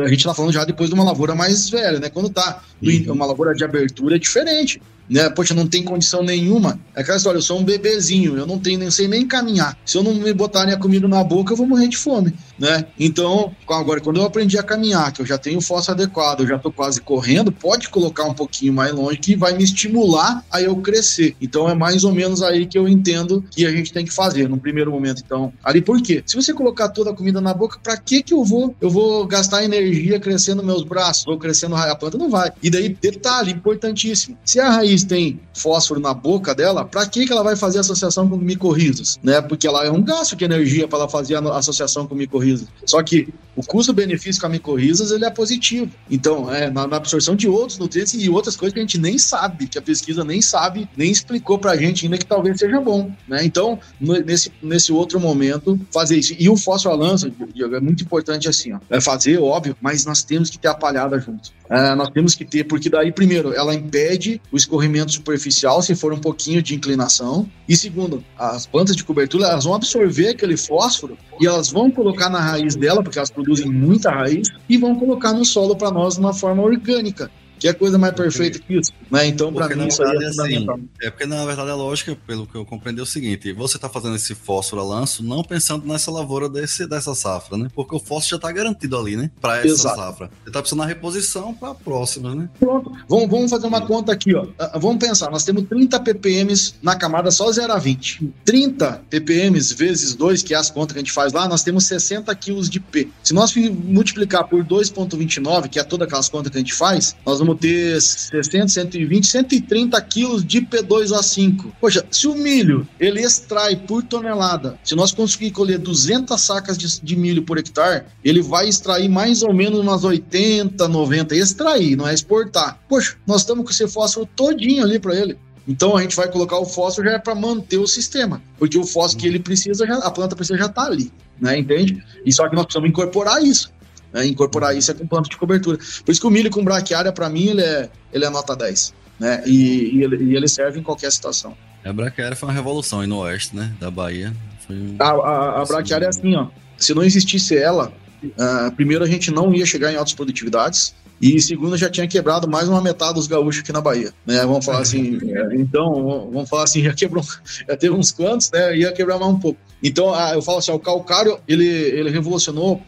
a gente tá falando já depois de uma lavoura mais velha, né? Quando tá uhum. uma lavoura de abertura é diferente né? Poxa, não tem condição nenhuma. É aquela história, eu sou um bebezinho, eu não tenho nem sei nem caminhar. Se eu não me botarem a comida na boca, eu vou morrer de fome, né? Então, agora quando eu aprendi a caminhar, que eu já tenho força adequada, eu já tô quase correndo, pode colocar um pouquinho mais longe que vai me estimular a eu crescer. Então é mais ou menos aí que eu entendo que a gente tem que fazer no primeiro momento. Então, ali por quê? Se você colocar toda a comida na boca, para que que eu vou? Eu vou gastar energia crescendo meus braços, vou crescendo a planta não vai. E daí detalhe importantíssimo. Se a raiz tem fósforo na boca dela, para que, que ela vai fazer associação com micorrizas? Né? Porque ela é um gasto de energia para ela fazer a associação com micorrizas. Só que o custo-benefício com a micorrizas ele é positivo. Então, é, na, na, absorção de outros nutrientes e outras coisas que a gente nem sabe, que a pesquisa nem sabe, nem explicou para a gente ainda que talvez seja bom. Né? Então, no, nesse, nesse outro momento, fazer isso. E o fósforo lança, é muito importante assim, ó, é fazer, óbvio, mas nós temos que ter a palhada junto. É, nós temos que ter, porque daí, primeiro, ela impede o escorrimento superficial se for um pouquinho de inclinação. E segundo, as plantas de cobertura elas vão absorver aquele fósforo e elas vão colocar na raiz dela, porque elas produzem muita raiz, e vão colocar no solo para nós de uma forma orgânica. Que é coisa mais perfeita que isso, né? Então, para mim, isso é, assim, é porque, na verdade, a lógica, pelo que eu compreendi, é o seguinte: você está fazendo esse fósforo a lanço não pensando nessa lavoura desse, dessa safra, né? Porque o fósforo já está garantido ali, né? Para essa Exato. safra. Você está precisando na reposição para a próxima, né? Pronto. Vamos, vamos fazer uma conta aqui, ó. Ah, vamos pensar: nós temos 30 ppm na camada só 0 a 20. 30 ppm vezes 2, que é as contas que a gente faz lá, nós temos 60 quilos de P. Se nós multiplicar por 2,29, que é todas aquelas contas que a gente faz, nós vamos ter 60, 120, 130 quilos de P2O5. Poxa, se o milho ele extrai por tonelada, se nós conseguir colher 200 sacas de, de milho por hectare, ele vai extrair mais ou menos umas 80, 90. Extrair, não é exportar. Poxa, nós estamos com esse fósforo todinho ali para ele. Então a gente vai colocar o fósforo já é para manter o sistema, porque o fósforo que ele precisa, já, a planta precisa já tá ali, né? Entende? E só que nós precisamos incorporar isso. Né? Incorporar isso é com planta de cobertura. Por isso que o milho com braquiária, para mim, ele é, ele é nota 10. Né? E, e, ele, e ele serve em qualquer situação. A braquiária foi uma revolução aí no oeste, né? Da Bahia. Um... A, a, a braquiária é assim, ó. Se não existisse ela, uh, primeiro a gente não ia chegar em altas produtividades. E segundo, já tinha quebrado mais uma metade dos gaúchos aqui na Bahia, né? Vamos falar assim, é, então, vamos falar assim, já quebrou, já teve uns quantos, né? Ia quebrar mais um pouco. Então, eu falo assim, o calcário, ele, ele revolucionou,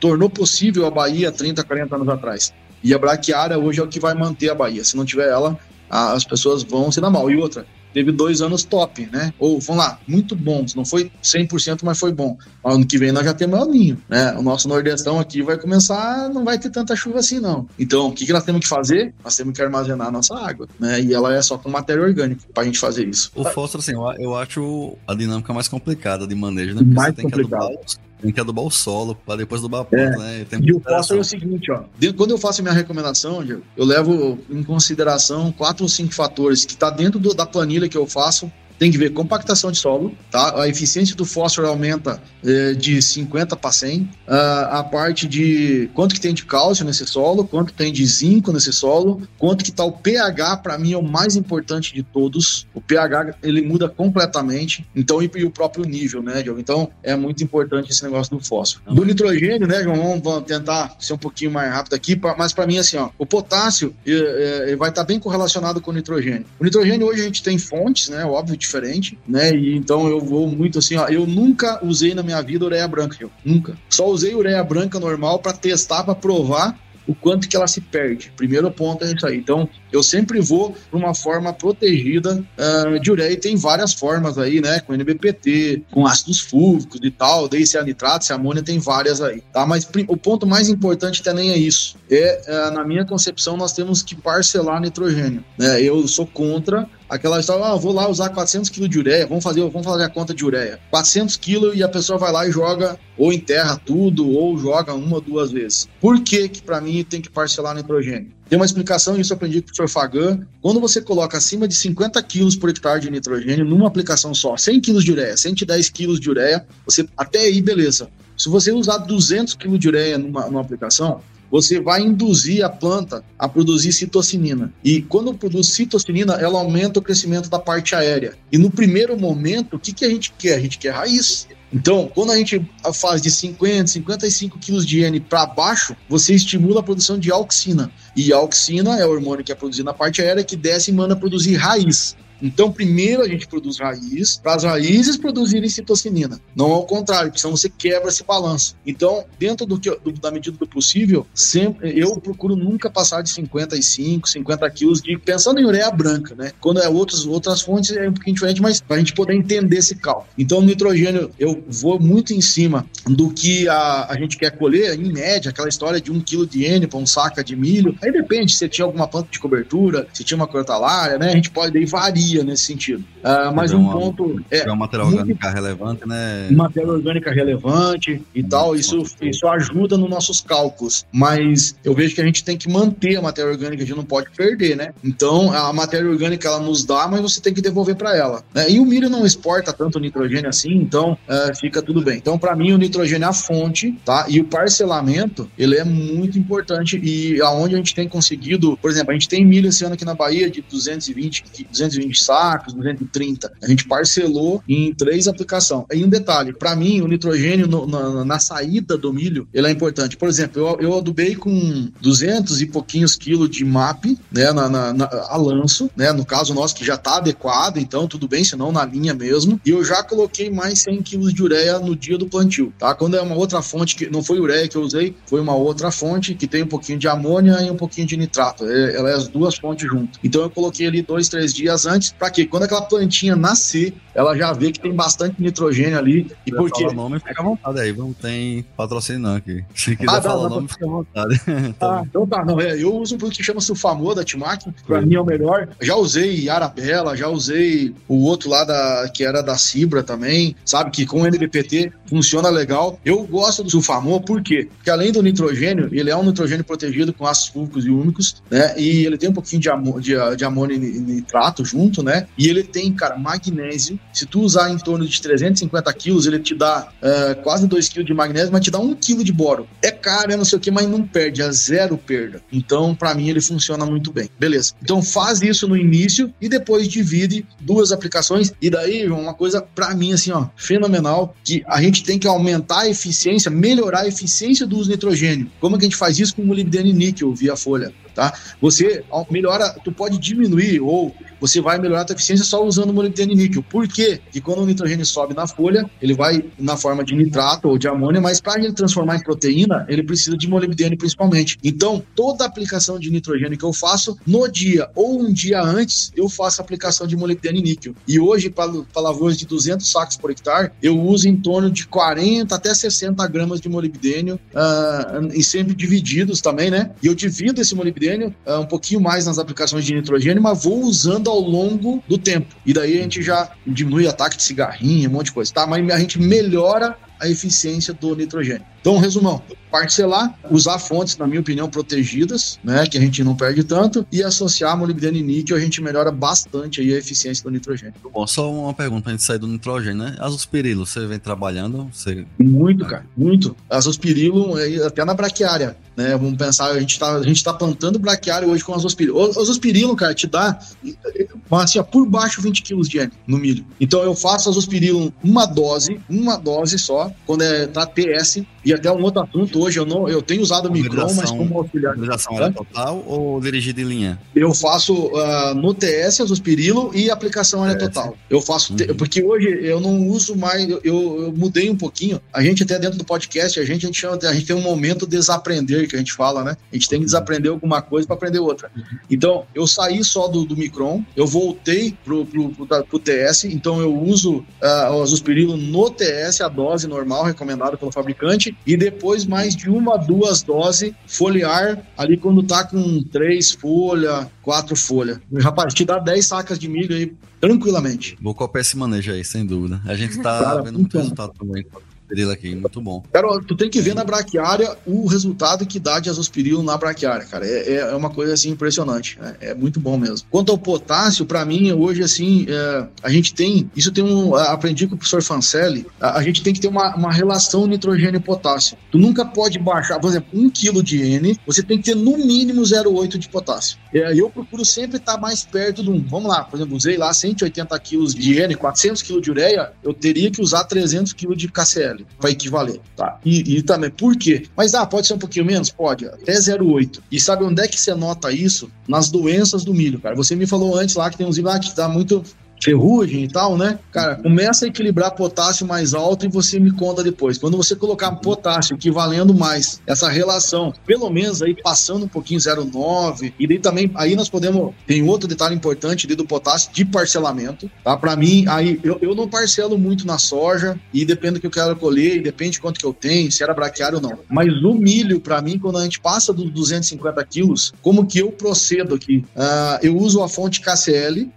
tornou possível a Bahia 30, 40 anos atrás. E a braquiária hoje é o que vai manter a Bahia. Se não tiver ela, as pessoas vão se dar mal. E outra, teve dois anos top, né? Ou, vamos lá, muito bons. Não foi 100%, mas foi bom. Ano que vem nós já temos El Ninho, né? O nosso Nordestão aqui vai começar, não vai ter tanta chuva assim, não. Então, o que, que nós temos que fazer? Nós temos que armazenar a nossa água, né? E ela é só com matéria orgânica pra gente fazer isso. O fósforo, assim, eu acho a dinâmica mais complicada de manejo, né? Porque mais complicado tem que adubar o solo para depois adubar a planta, é. né? e o fósforo é o seguinte, ó. Quando eu faço minha recomendação, eu levo em consideração quatro ou cinco fatores que está dentro do, da planilha que eu faço tem que ver compactação de solo, tá? A eficiência do fósforo aumenta é, de 50 para 100. Uh, a parte de quanto que tem de cálcio nesse solo, quanto tem de zinco nesse solo, quanto que tá o pH, para mim é o mais importante de todos. O pH, ele muda completamente. Então, e, e o próprio nível, né, Diogo? Então, é muito importante esse negócio do fósforo. Do nitrogênio, né, João? Vamos tentar ser um pouquinho mais rápido aqui, pra, mas para mim, assim, ó, o potássio é, é, vai estar tá bem correlacionado com o nitrogênio. O nitrogênio, hoje, a gente tem fontes, né, óbvio, de diferente, né? E então eu vou muito assim, ó, eu nunca usei na minha vida ureia branca, eu nunca. Só usei ureia branca normal para testar, para provar o quanto que ela se perde. Primeiro ponto é isso aí. Então, eu sempre vou para uma forma protegida uh, de ureia e tem várias formas aí, né? Com NBPT, com ácidos fúvicos e tal, daí se é nitrato, se é amônia, tem várias aí, tá? Mas o ponto mais importante também é isso. É, uh, na minha concepção, nós temos que parcelar nitrogênio, né? Eu sou contra aquela história, ah, vou lá usar 400 kg de ureia, vamos fazer, vamos fazer a conta de ureia. 400 kg e a pessoa vai lá e joga ou enterra tudo ou joga uma duas vezes. Por que que para mim tem que parcelar nitrogênio? Tem uma explicação, isso eu aprendi com o professor Fagan. Quando você coloca acima de 50 quilos por hectare de nitrogênio numa aplicação só, 100 quilos de ureia, 110 quilos de ureia, você até aí, beleza. Se você usar 200 quilos de ureia numa, numa aplicação, você vai induzir a planta a produzir citocinina. E quando produz citocinina, ela aumenta o crescimento da parte aérea. E no primeiro momento, o que, que a gente quer? A gente quer raiz. Então, quando a gente faz de 50, 55 quilos de N para baixo, você estimula a produção de auxina. E a auxina é o hormônio que é produzido na parte aérea que desce e manda produzir raiz. Então, primeiro a gente produz raiz, para as raízes produzirem citocinina. Não ao contrário, porque senão você quebra esse balanço. Então, dentro do que, do, da medida do possível, sempre, eu procuro nunca passar de 55, 50 quilos de pensando em ureia branca, né? Quando é outros, outras fontes é um pouquinho diferente, mas para a gente poder entender esse cálculo. Então, nitrogênio, eu vou muito em cima do que a, a gente quer colher, em média, aquela história de um quilo de N para um saca de milho. Aí depende se tinha alguma planta de cobertura, se tinha uma crotalária, né? A gente pode, daí varia nesse sentido. Uh, mas um uma, ponto. É, é uma matéria orgânica relevante, né? Matéria orgânica relevante e muito tal, isso, isso ajuda nos nossos cálculos. Mas eu vejo que a gente tem que manter a matéria orgânica, a gente não pode perder, né? Então, a matéria orgânica ela nos dá, mas você tem que devolver para ela. Né? E o milho não exporta tanto nitrogênio assim, então uh, fica tudo bem. Então, para mim, o nitrogênio é a fonte, tá? E o parcelamento, ele é muito importante e aonde a gente tem conseguido, por exemplo, a gente tem milho esse ano aqui na Bahia de 220, 220 sacos, 230. A gente parcelou em três aplicações. E um detalhe, para mim, o nitrogênio no, na, na, saída do milho, ele é importante. Por exemplo, eu, eu adubei com 200 e pouquinhos quilos de MAP, né, na, na, na, a lanço, né, no caso nosso que já tá adequado, então tudo bem, senão na linha mesmo. E eu já coloquei mais 100 quilos de ureia no dia do plantio, tá? Quando é uma outra fonte, que não foi ureia que eu usei, foi uma outra fonte que tem um pouquinho de amônia e um pouquinho de nitrato. É, ela é as duas fontes juntas. Então eu coloquei ali dois, três dias antes para quê? Quando aquela plantinha nascer, ela já vê que tem bastante nitrogênio ali. E por quê? nome, fica à vontade aí, não tem patrocínio não aqui. Se quiser ah, falar o nome, fica à vontade. Ah, então tá, não, é, eu uso um produto que chama Sulfamor da Timac, para mim é o melhor. Já usei Arabella, já usei o outro lá da, que era da Cibra também, sabe, que com NBPT funciona legal. Eu gosto do Sulfamor, por quê? Porque além do nitrogênio, ele é um nitrogênio protegido com ácidos fúvicos e úmicos, né, e ele tem um pouquinho de, amô de, de amônio e nitrato junto, né, e ele tem, cara, magnésio. Se tu usar em torno de 350 quilos, ele te dá uh, quase 2 quilos de magnésio, mas te dá 1 quilo de boro. É caro, é não sei o que, mas não perde, é zero perda. Então, para mim, ele funciona muito bem. Beleza. Então, faz isso no início e depois divide duas aplicações. E daí, uma coisa, para mim, assim, ó, fenomenal, que a gente tem que aumentar a eficiência, melhorar a eficiência do uso de nitrogênio. Como é que a gente faz isso com molibdênio e níquel via folha? Tá? Você melhora, tu pode diminuir ou você vai melhorar a tua eficiência só usando molibdênio níquel. Por quê? Porque quando o nitrogênio sobe na folha, ele vai na forma de nitrato ou de amônia, mas para ele transformar em proteína, ele precisa de molibdênio principalmente. Então, toda aplicação de nitrogênio que eu faço, no dia ou um dia antes, eu faço aplicação de molibdênio níquel. E hoje, para lavouras de 200 sacos por hectare, eu uso em torno de 40 até 60 gramas de molibdênio, uh, e sempre divididos também, né? E eu divido esse molibdênio uh, um pouquinho mais nas aplicações de nitrogênio, mas vou usando ao longo do tempo. E daí a gente já diminui ataque de cigarrinho, um monte de coisa, tá? Mas a gente melhora a eficiência do nitrogênio. Então, resumão, parcelar, usar fontes, na minha opinião, protegidas, né, que a gente não perde tanto, e associar molibdênio e níquel, a gente melhora bastante aí a eficiência do nitrogênio. Bom, só uma pergunta antes de sair do nitrogênio, né? Azospirilo, você vem trabalhando? Você... Muito, cara, muito. Azospirilo, até na braquiária, né? Vamos pensar, a gente está a gente tá plantando braquiária hoje com azospirilo. O azospirilo, cara, te dá, assim, ó, por baixo 20 quilos de N no milho. Então eu faço azospirilo uma dose, uma dose só, quando é para TS, E até um outro assunto hoje, eu não eu tenho usado o Micron, mas como auxiliar. Utilização é total ou dirigida em linha? Eu faço uh, no TS, Azospirilo e aplicação área total. Eu faço, uhum. porque hoje eu não uso mais, eu, eu, mudei um pouquinho. A gente até dentro do podcast, a gente, a gente chama, a gente tem um momento desaprender que a gente fala, né? A gente tem que desaprender alguma coisa para aprender outra. Então, eu saí só do, do Micron, eu voltei pro, pro, pro, pro TS, então eu uso uh, o Azospirilo no TS, a dose normal recomendada pelo fabricante, e depois mais de uma, duas doses foliar ali quando tá com três folhas, quatro folhas. Rapaz, te dá 10 sacas de milho aí tranquilamente. Vou copiar esse manejo aí, sem dúvida. A gente tá Cara, vendo muito resultado também azospirilo aqui, muito bom. Cara, tu tem que ver na braquiária o resultado que dá de azospirilo na braquiária, cara. É, é, é uma coisa assim impressionante. É, é, muito bom mesmo. Quanto ao potássio, para mim, hoje, assim, é, a gente tem. Isso tem um. Aprendi com o professor Fancelli, a, a gente tem que ter uma, uma relação nitrogênio e potássio. Tu nunca pode baixar, por exemplo, um quilo de N, você tem que ter no mínimo 0,8 de potássio. É, eu procuro sempre estar tá mais perto do 1. Vamos lá, por exemplo, usei lá 180 quilos de N, 400 quilos de ureia, eu teria que usar 300 quilos de KCl vai equivaler, tá? E, e, também, por quê? Mas, ah, pode ser um pouquinho menos? Pode, até 0,8. E sabe onde é que você nota isso? Nas doenças do milho, cara. Você me falou antes lá que tem uns ah, que dá muito ferrugem e tal, né? Cara, começa a equilibrar potássio mais alto e você me conta depois. Quando você colocar potássio equivalendo mais essa relação, pelo menos aí passando um pouquinho 0,9, e daí também, aí nós podemos, tem outro detalhe importante ali do potássio de parcelamento, tá? Para mim, aí eu, eu não parcelo muito na soja e depende do que eu quero colher, depende de quanto que eu tenho, se era braquiário ou não. Mas o milho, para mim, quando a gente passa dos 250 quilos, como que eu procedo aqui? Uh, eu uso a fonte KCL uh,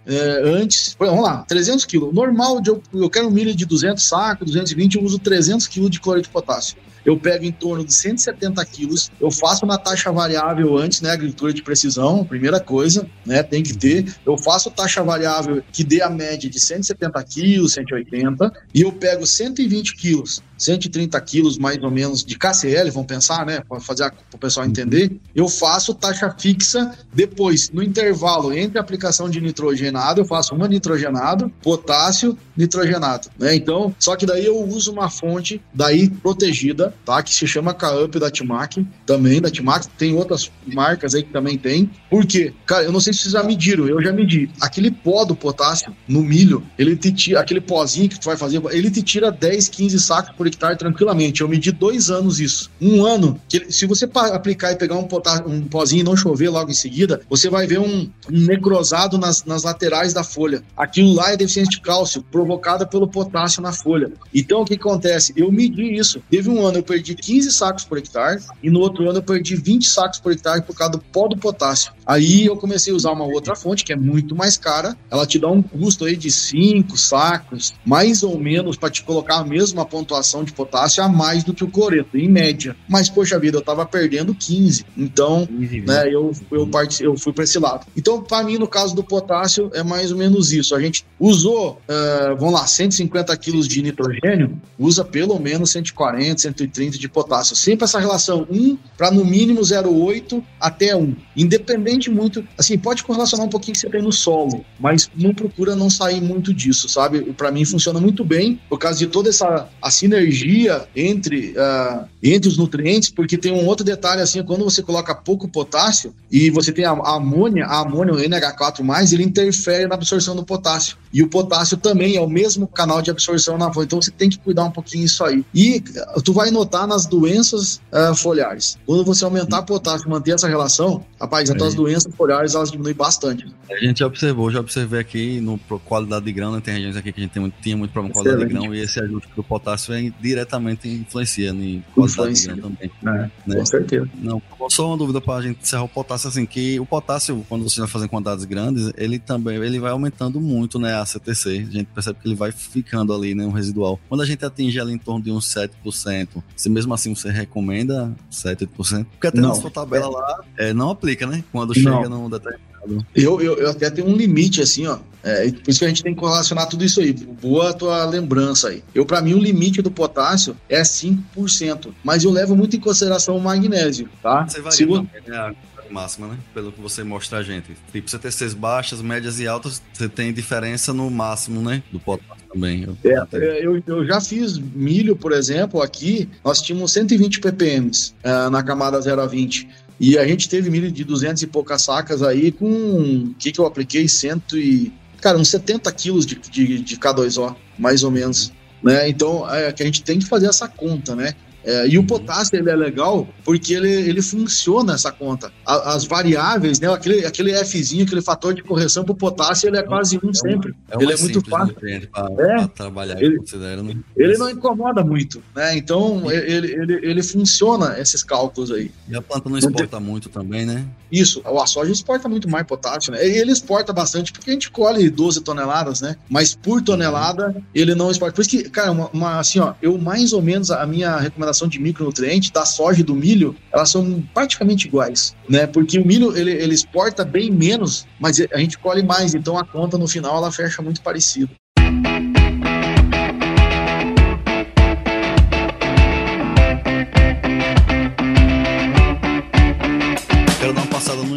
antes, vamos lá, 300 quilos. Normal, de eu, eu quero um milho de 200 sacos, 220, eu uso 300 quilos de cloreto de potássio eu pego em torno de 170 quilos, eu faço uma taxa variável antes, né, agricultura de precisão, primeira coisa, né, tem que ter, eu faço taxa variável que dê a média de 170 quilos, 180, e eu pego 120 quilos, 130 quilos mais ou menos de KCL, vamos pensar, né, para fazer o pessoal entender, eu faço taxa fixa depois, no intervalo entre aplicação de nitrogenado, eu faço uma nitrogenado, potássio, nitrogenado, né, então, só que daí eu uso uma fonte daí protegida, tá? Que se chama Kaup da Timac, também da Timac. Tem outras marcas aí que também tem. Por quê? Cara, eu não sei se vocês já mediram, eu já medi. Aquele pó do potássio no milho, ele te tira, aquele pozinho que tu vai fazer, ele te tira 10, 15 sacos por hectare tranquilamente. Eu medi dois anos isso. Um ano, que se você aplicar e pegar um, potássio, um pozinho e não chover logo em seguida, você vai ver um, um necrosado nas, nas laterais da folha. Aquilo lá é deficiência de cálcio provocada pelo potássio na folha. Então o que acontece? Eu medi isso. Teve um ano eu perdi 15 sacos por hectare e no outro ano eu perdi 20 sacos por hectare por causa do pó do potássio. Aí eu comecei a usar uma outra fonte que é muito mais cara, ela te dá um custo aí de 5 sacos, mais ou menos para te colocar a mesma pontuação de potássio a mais do que o cloreto, em média. Mas poxa vida, eu tava perdendo 15. Então, né, eu eu, part... eu fui para esse lado. Então, para mim no caso do potássio é mais ou menos isso. A gente usou, uh, vamos lá, 150 quilos de nitrogênio, usa pelo menos 140, 130 130 de potássio. Sempre essa relação 1 para no mínimo 0,8 até 1. Independente muito, assim, pode correlacionar um pouquinho que você tem no solo, mas não procura não sair muito disso, sabe? Para mim funciona muito bem por causa de toda essa a sinergia entre, uh, entre os nutrientes, porque tem um outro detalhe assim, quando você coloca pouco potássio e você tem a, a amônia, a amônia, o NH4+, ele interfere na absorção do potássio. E o potássio também é o mesmo canal de absorção na folha, então você tem que cuidar um pouquinho isso aí. E tu vai notar nas doenças uh, foliares. Quando você aumentar potássio, manter essa relação, rapaz, então as doenças foliares elas diminuem bastante. A gente já observou, já observei aqui no qualidade de grão, né? tem regiões aqui que a gente tem muito, tinha muito problema com qualidade de grão e esse ajuste do potássio é, diretamente influencia em qualidade influencia. de grão também. É, né? Com certeza. Não, só uma dúvida para a gente encerrar o potássio, assim, que o potássio, quando você vai fazer quantidades grandes, ele também ele vai aumentando muito, né, a CTC. A gente percebe que ele vai ficando ali, né, um residual. Quando a gente atinge ali em torno de uns 7%, se mesmo assim você recomenda 7, 8%? Porque até não. na sua tabela lá é, não aplica, né? Quando chega no determinado. Eu, eu, eu, até tenho um limite, assim, ó. É, por isso que a gente tem que correlacionar tudo isso aí. Boa a tua lembrança aí. Eu, para mim, o limite do potássio é 5%. Mas eu levo muito em consideração o magnésio, tá? Você varia, Se, né? Máxima, né? Pelo que você mostra a gente. Tipo, você tem CTCs baixas, médias e altas, você tem diferença no máximo, né? Do potássio também. Eu, é, é, eu, eu, já fiz milho, por exemplo, aqui, nós tínhamos 120 ppm uh, na camada 0 a 20. E a gente teve milho de 200 e poucas sacas aí com. O que, que eu apliquei? Cento e. Cara, uns 70 quilos de, de, de K2O, mais ou menos. Né? Então, é que a gente tem que fazer essa conta, né? É, e o potássio ele é legal porque ele, ele funciona essa conta. A, as variáveis, né? Aquele, aquele Fzinho, aquele fator de correção para o potássio, ele é quase um é sempre. É ele é muito fácil. Para é, trabalhar ele, né? ele não incomoda muito, né? Então ele, ele, ele funciona esses cálculos aí. E a planta não exporta muito também, né? Isso, a soja exporta muito mais potássio, né? Ele exporta bastante porque a gente colhe 12 toneladas, né? Mas por tonelada ele não exporta. Por isso que, cara, uma, uma assim, ó, eu mais ou menos a minha recomendação de micronutrientes da soja e do milho, elas são praticamente iguais, né? Porque o milho ele, ele exporta bem menos, mas a gente colhe mais, então a conta no final ela fecha muito parecido.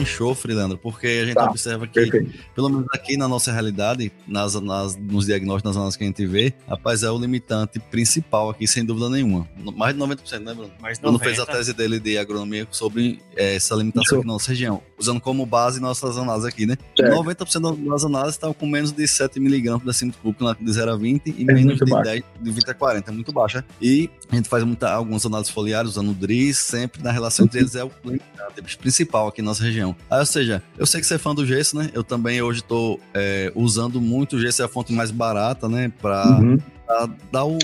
Enxofre, Leandro, porque a gente tá, observa que, perfeito. pelo menos aqui na nossa realidade, nas, nas, nos diagnósticos, nas análises que a gente vê, rapaz, é o limitante principal aqui, sem dúvida nenhuma. Mais de 90%, né, Bruno? Mais de 90%. Bruno fez a tese dele de agronomia sobre é, essa limitação aqui na nossa região, usando como base nossas análises aqui, né? Certo. 90% das análises estavam com menos de 7 miligramas de decímetro cúbico de 0 a 20 e é menos de baixo. 10, de 20 a 40, é muito baixa. E a gente faz muita, algumas análises foliares usando o DRIS, sempre na relação entre eles é o limitante principal aqui na nossa região. Aí, ou seja, eu sei que você é fã do gesso, né? Eu também hoje estou é, usando muito o gesso, é a fonte mais barata, né? Para uhum. dar o.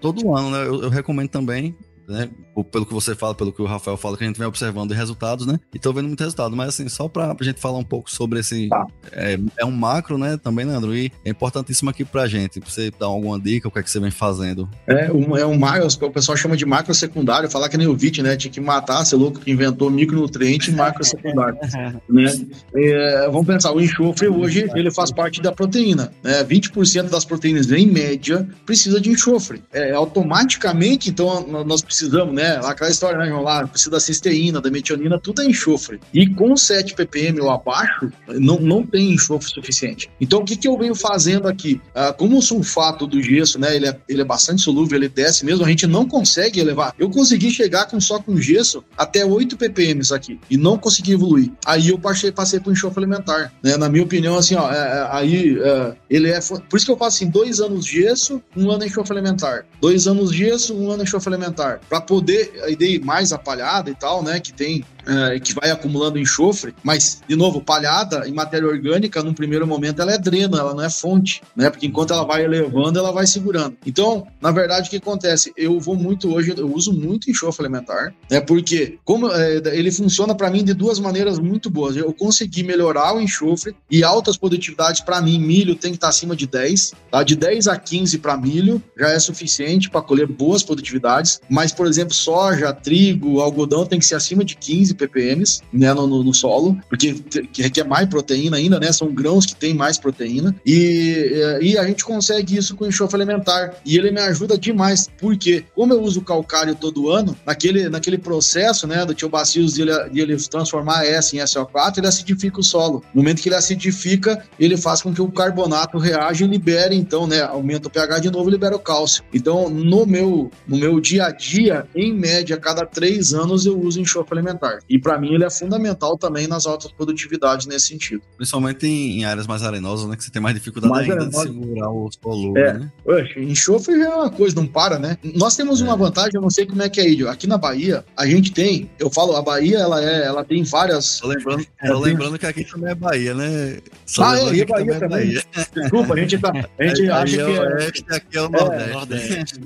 Todo ano, né? Eu, eu recomendo também né? Pelo que você fala, pelo que o Rafael fala, que a gente vem observando resultados, né? E tô vendo muito resultado. Mas assim, só pra, gente falar um pouco sobre esse. Tá. É, é, um macro, né? Também, Leandro? E é importantíssimo aqui pra gente. Pra você dar alguma dica, o que é que você vem fazendo? É um, é um macro, o pessoal chama de macro secundário, falar que nem o VIT, né? Tinha que matar, ser louco que inventou micronutriente e macro secundário. né? É, vamos pensar, o enxofre hoje ele faz parte da proteína. Né? 20% das proteínas, em média, precisa de enxofre. É, automaticamente, então, nós precisamos precisamos, né? Aquela história, né, João? Lá, precisa da cisteína, da metionina, tudo é enxofre. E com 7 ppm ou abaixo, não, não tem enxofre suficiente. Então, o que, que eu venho fazendo aqui? Ah, como o sulfato do gesso, né? Ele é, ele é bastante solúvel, ele desce mesmo, a gente não consegue elevar. Eu consegui chegar com só com gesso até 8 ppm aqui e não consegui evoluir. Aí eu passei, passei para o enxofre alimentar. Né? Na minha opinião, assim, ó, é, é, aí é, ele é. Por isso que eu faço assim: dois anos gesso, um ano enxofre alimentar. Dois anos gesso, um ano enxofre alimentar para poder a ideia mais a palhada e tal, né, que tem é, que vai acumulando enxofre, mas, de novo, palhada em matéria orgânica, num primeiro momento, ela é dreno, ela não é fonte, né? Porque enquanto ela vai elevando, ela vai segurando. Então, na verdade, o que acontece? Eu vou muito hoje, eu uso muito enxofre alimentar, né? Porque como é, ele funciona para mim de duas maneiras muito boas. Eu consegui melhorar o enxofre e altas produtividades para mim, milho tem que estar tá acima de 10, tá? De 10 a 15 para milho já é suficiente para colher boas produtividades, mas, por exemplo, soja, trigo, algodão tem que ser acima de 15 ppm né, no, no, solo, porque requer mais proteína ainda, né? São grãos que têm mais proteína. E, eh, e a gente consegue isso com enxofre alimentar. E ele me ajuda demais, porque como eu uso calcário todo ano, naquele, naquele processo né, do tio Bacilos de ele, de ele transformar S em SO4, ele acidifica o solo. No momento que ele acidifica, ele faz com que o carbonato reaja e libere, então, né? Aumenta o pH de novo e libera o cálcio. Então, no meu, no meu dia a dia, em média, a cada três anos eu uso enxofre alimentar. E para mim ele é fundamental também nas altas produtividades nesse sentido. Principalmente em, áreas mais arenosas, né? Que você tem mais dificuldade mais ainda arenosa. de segurar o solo, é. né? Oxe, enxofre é uma coisa, não para, né? Nós temos é. uma vantagem, eu não sei como é que é aí. Aqui na Bahia, a gente tem, eu falo, a Bahia, ela é, ela tem várias. Tô lembrando, tô lembrando que aqui também é Bahia, né? Só ah, é, e Bahia também. É Bahia. Desculpa, a gente tá. A gente acha que. É o oeste, aqui é o Nordeste. Nordeste.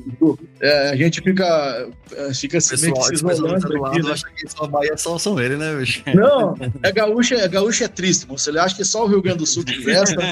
É, a gente fica, fica meio que se isolando aqui, né? acha que só Bahia é só são ele, né, bicho? Não, é gaúcho, é, gaúcho é triste, moço. Ele acha que só o Rio Grande do Sul que presta,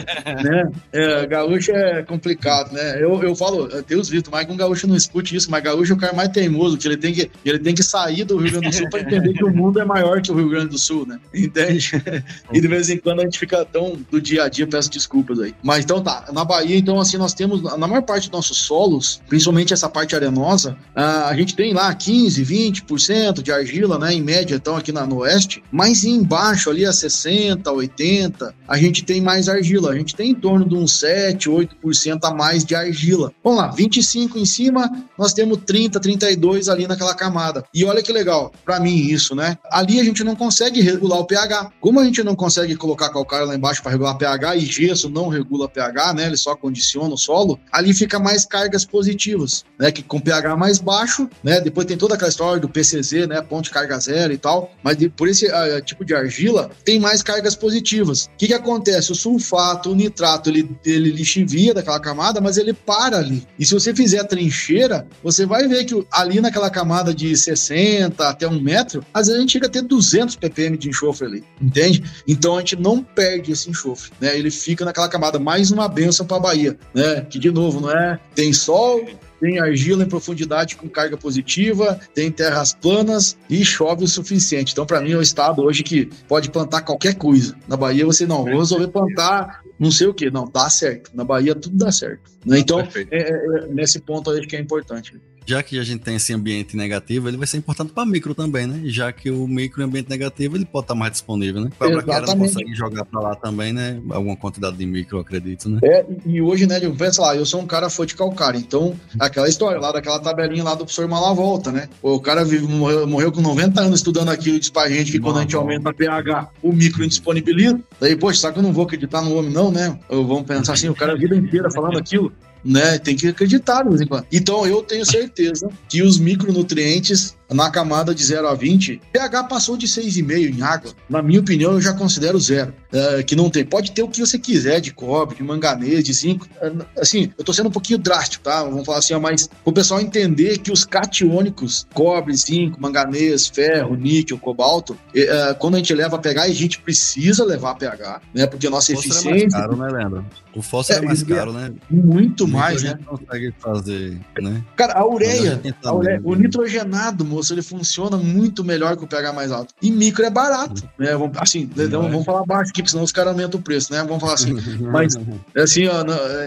né? É, gaúcho é complicado, né? Eu, eu falo, Deus Vitor, mas com gaúcho não escute isso, mas gaúcho é o cara mais teimoso, que ele tem que, ele tem que sair do Rio Grande do Sul para entender que o mundo é maior que o Rio Grande do Sul, né? Entende? E de vez em quando a gente fica tão do dia a dia, peço desculpas aí. Mas então tá, na Bahia, então assim, nós temos, na maior parte dos nossos solos, principalmente essa parte arenosa, a gente tem lá 15, 20% de argila, né? Em média, então aqui na, no oeste, mas embaixo ali a 60, 80, a gente tem mais argila. A gente tem em torno de uns 7, 8% a mais de argila. Vamos lá, 25 em cima, nós temos 30, 32 ali naquela camada. E olha que legal, para mim isso, né? Ali a gente não consegue regular o pH. Como a gente não consegue colocar calcário lá embaixo para regular pH e gesso não regula pH, né? Ele só condiciona o solo. Ali fica mais cargas positivas, né? Que com pH mais baixo, né? Depois tem toda aquela história do PCZ, né? Ponte carga zero e tal. Mas por esse uh, tipo de argila tem mais cargas positivas. O que, que acontece? O sulfato, o nitrato, ele, ele lixivia daquela camada, mas ele para ali. E se você fizer a trincheira, você vai ver que ali naquela camada de 60 até um metro, às vezes a gente chega a ter 200 ppm de enxofre ali, entende? Então a gente não perde esse enxofre, né? Ele fica naquela camada. Mais uma benção para a Bahia, né? Que de novo, não é? Tem sol, tem argila em profundidade com carga positiva, tem terras planas e chove o suficiente. Então, para mim, é um estado hoje que pode plantar qualquer coisa. Na Bahia, você não, vou resolver plantar não sei o que. Não, dá certo. Na Bahia, tudo dá certo. Né? Então, é, é, é, nesse ponto, acho que é importante já que a gente tem esse ambiente negativo, ele vai ser importante para micro também, né? Já que o micro ambiente negativo ele pode estar mais disponível, né? Para quem não consegue jogar para lá também, né? Alguma quantidade de micro, eu acredito, né? É, e hoje, né, eu penso lá, eu sou um cara fã de calcário, então aquela história lá daquela tabelinha lá do professor Malavolta, né? O cara vive, morreu, morreu com 90 anos estudando aquilo e diz pra gente que quando a gente aumenta a pH, o micro indisponibiliza. Daí, poxa, sabe que eu não vou acreditar no homem, não, né? Ou vamos pensar assim, o cara a vida inteira falando aquilo né? Tem que acreditar de vez em quando. Então eu tenho certeza que os micronutrientes na camada de 0 a 20, pH passou de 6,5 em água. Na minha opinião, eu já considero zero. É, que não tem. Pode ter o que você quiser de cobre, de manganês, de zinco. É, assim, eu tô sendo um pouquinho drástico, tá? Vamos falar assim, mas o pessoal entender que os catiônicos, cobre, zinco, manganês, ferro, níquel, cobalto, é, quando a gente leva a pH, a gente precisa levar pH, né? Porque a nossa eficiência. É mais caro, né, Leandro? O fósforo é, é mais caro, né? Muito mais, né? consegue fazer, né? Cara, a ureia, a ureia o nitrogenado, moço, ele funciona muito melhor que o pH mais alto. E micro é barato, né? Assim, vamos falar baixo aqui, porque senão os caras aumentam o preço, né? Vamos falar assim. Mas, assim, ó,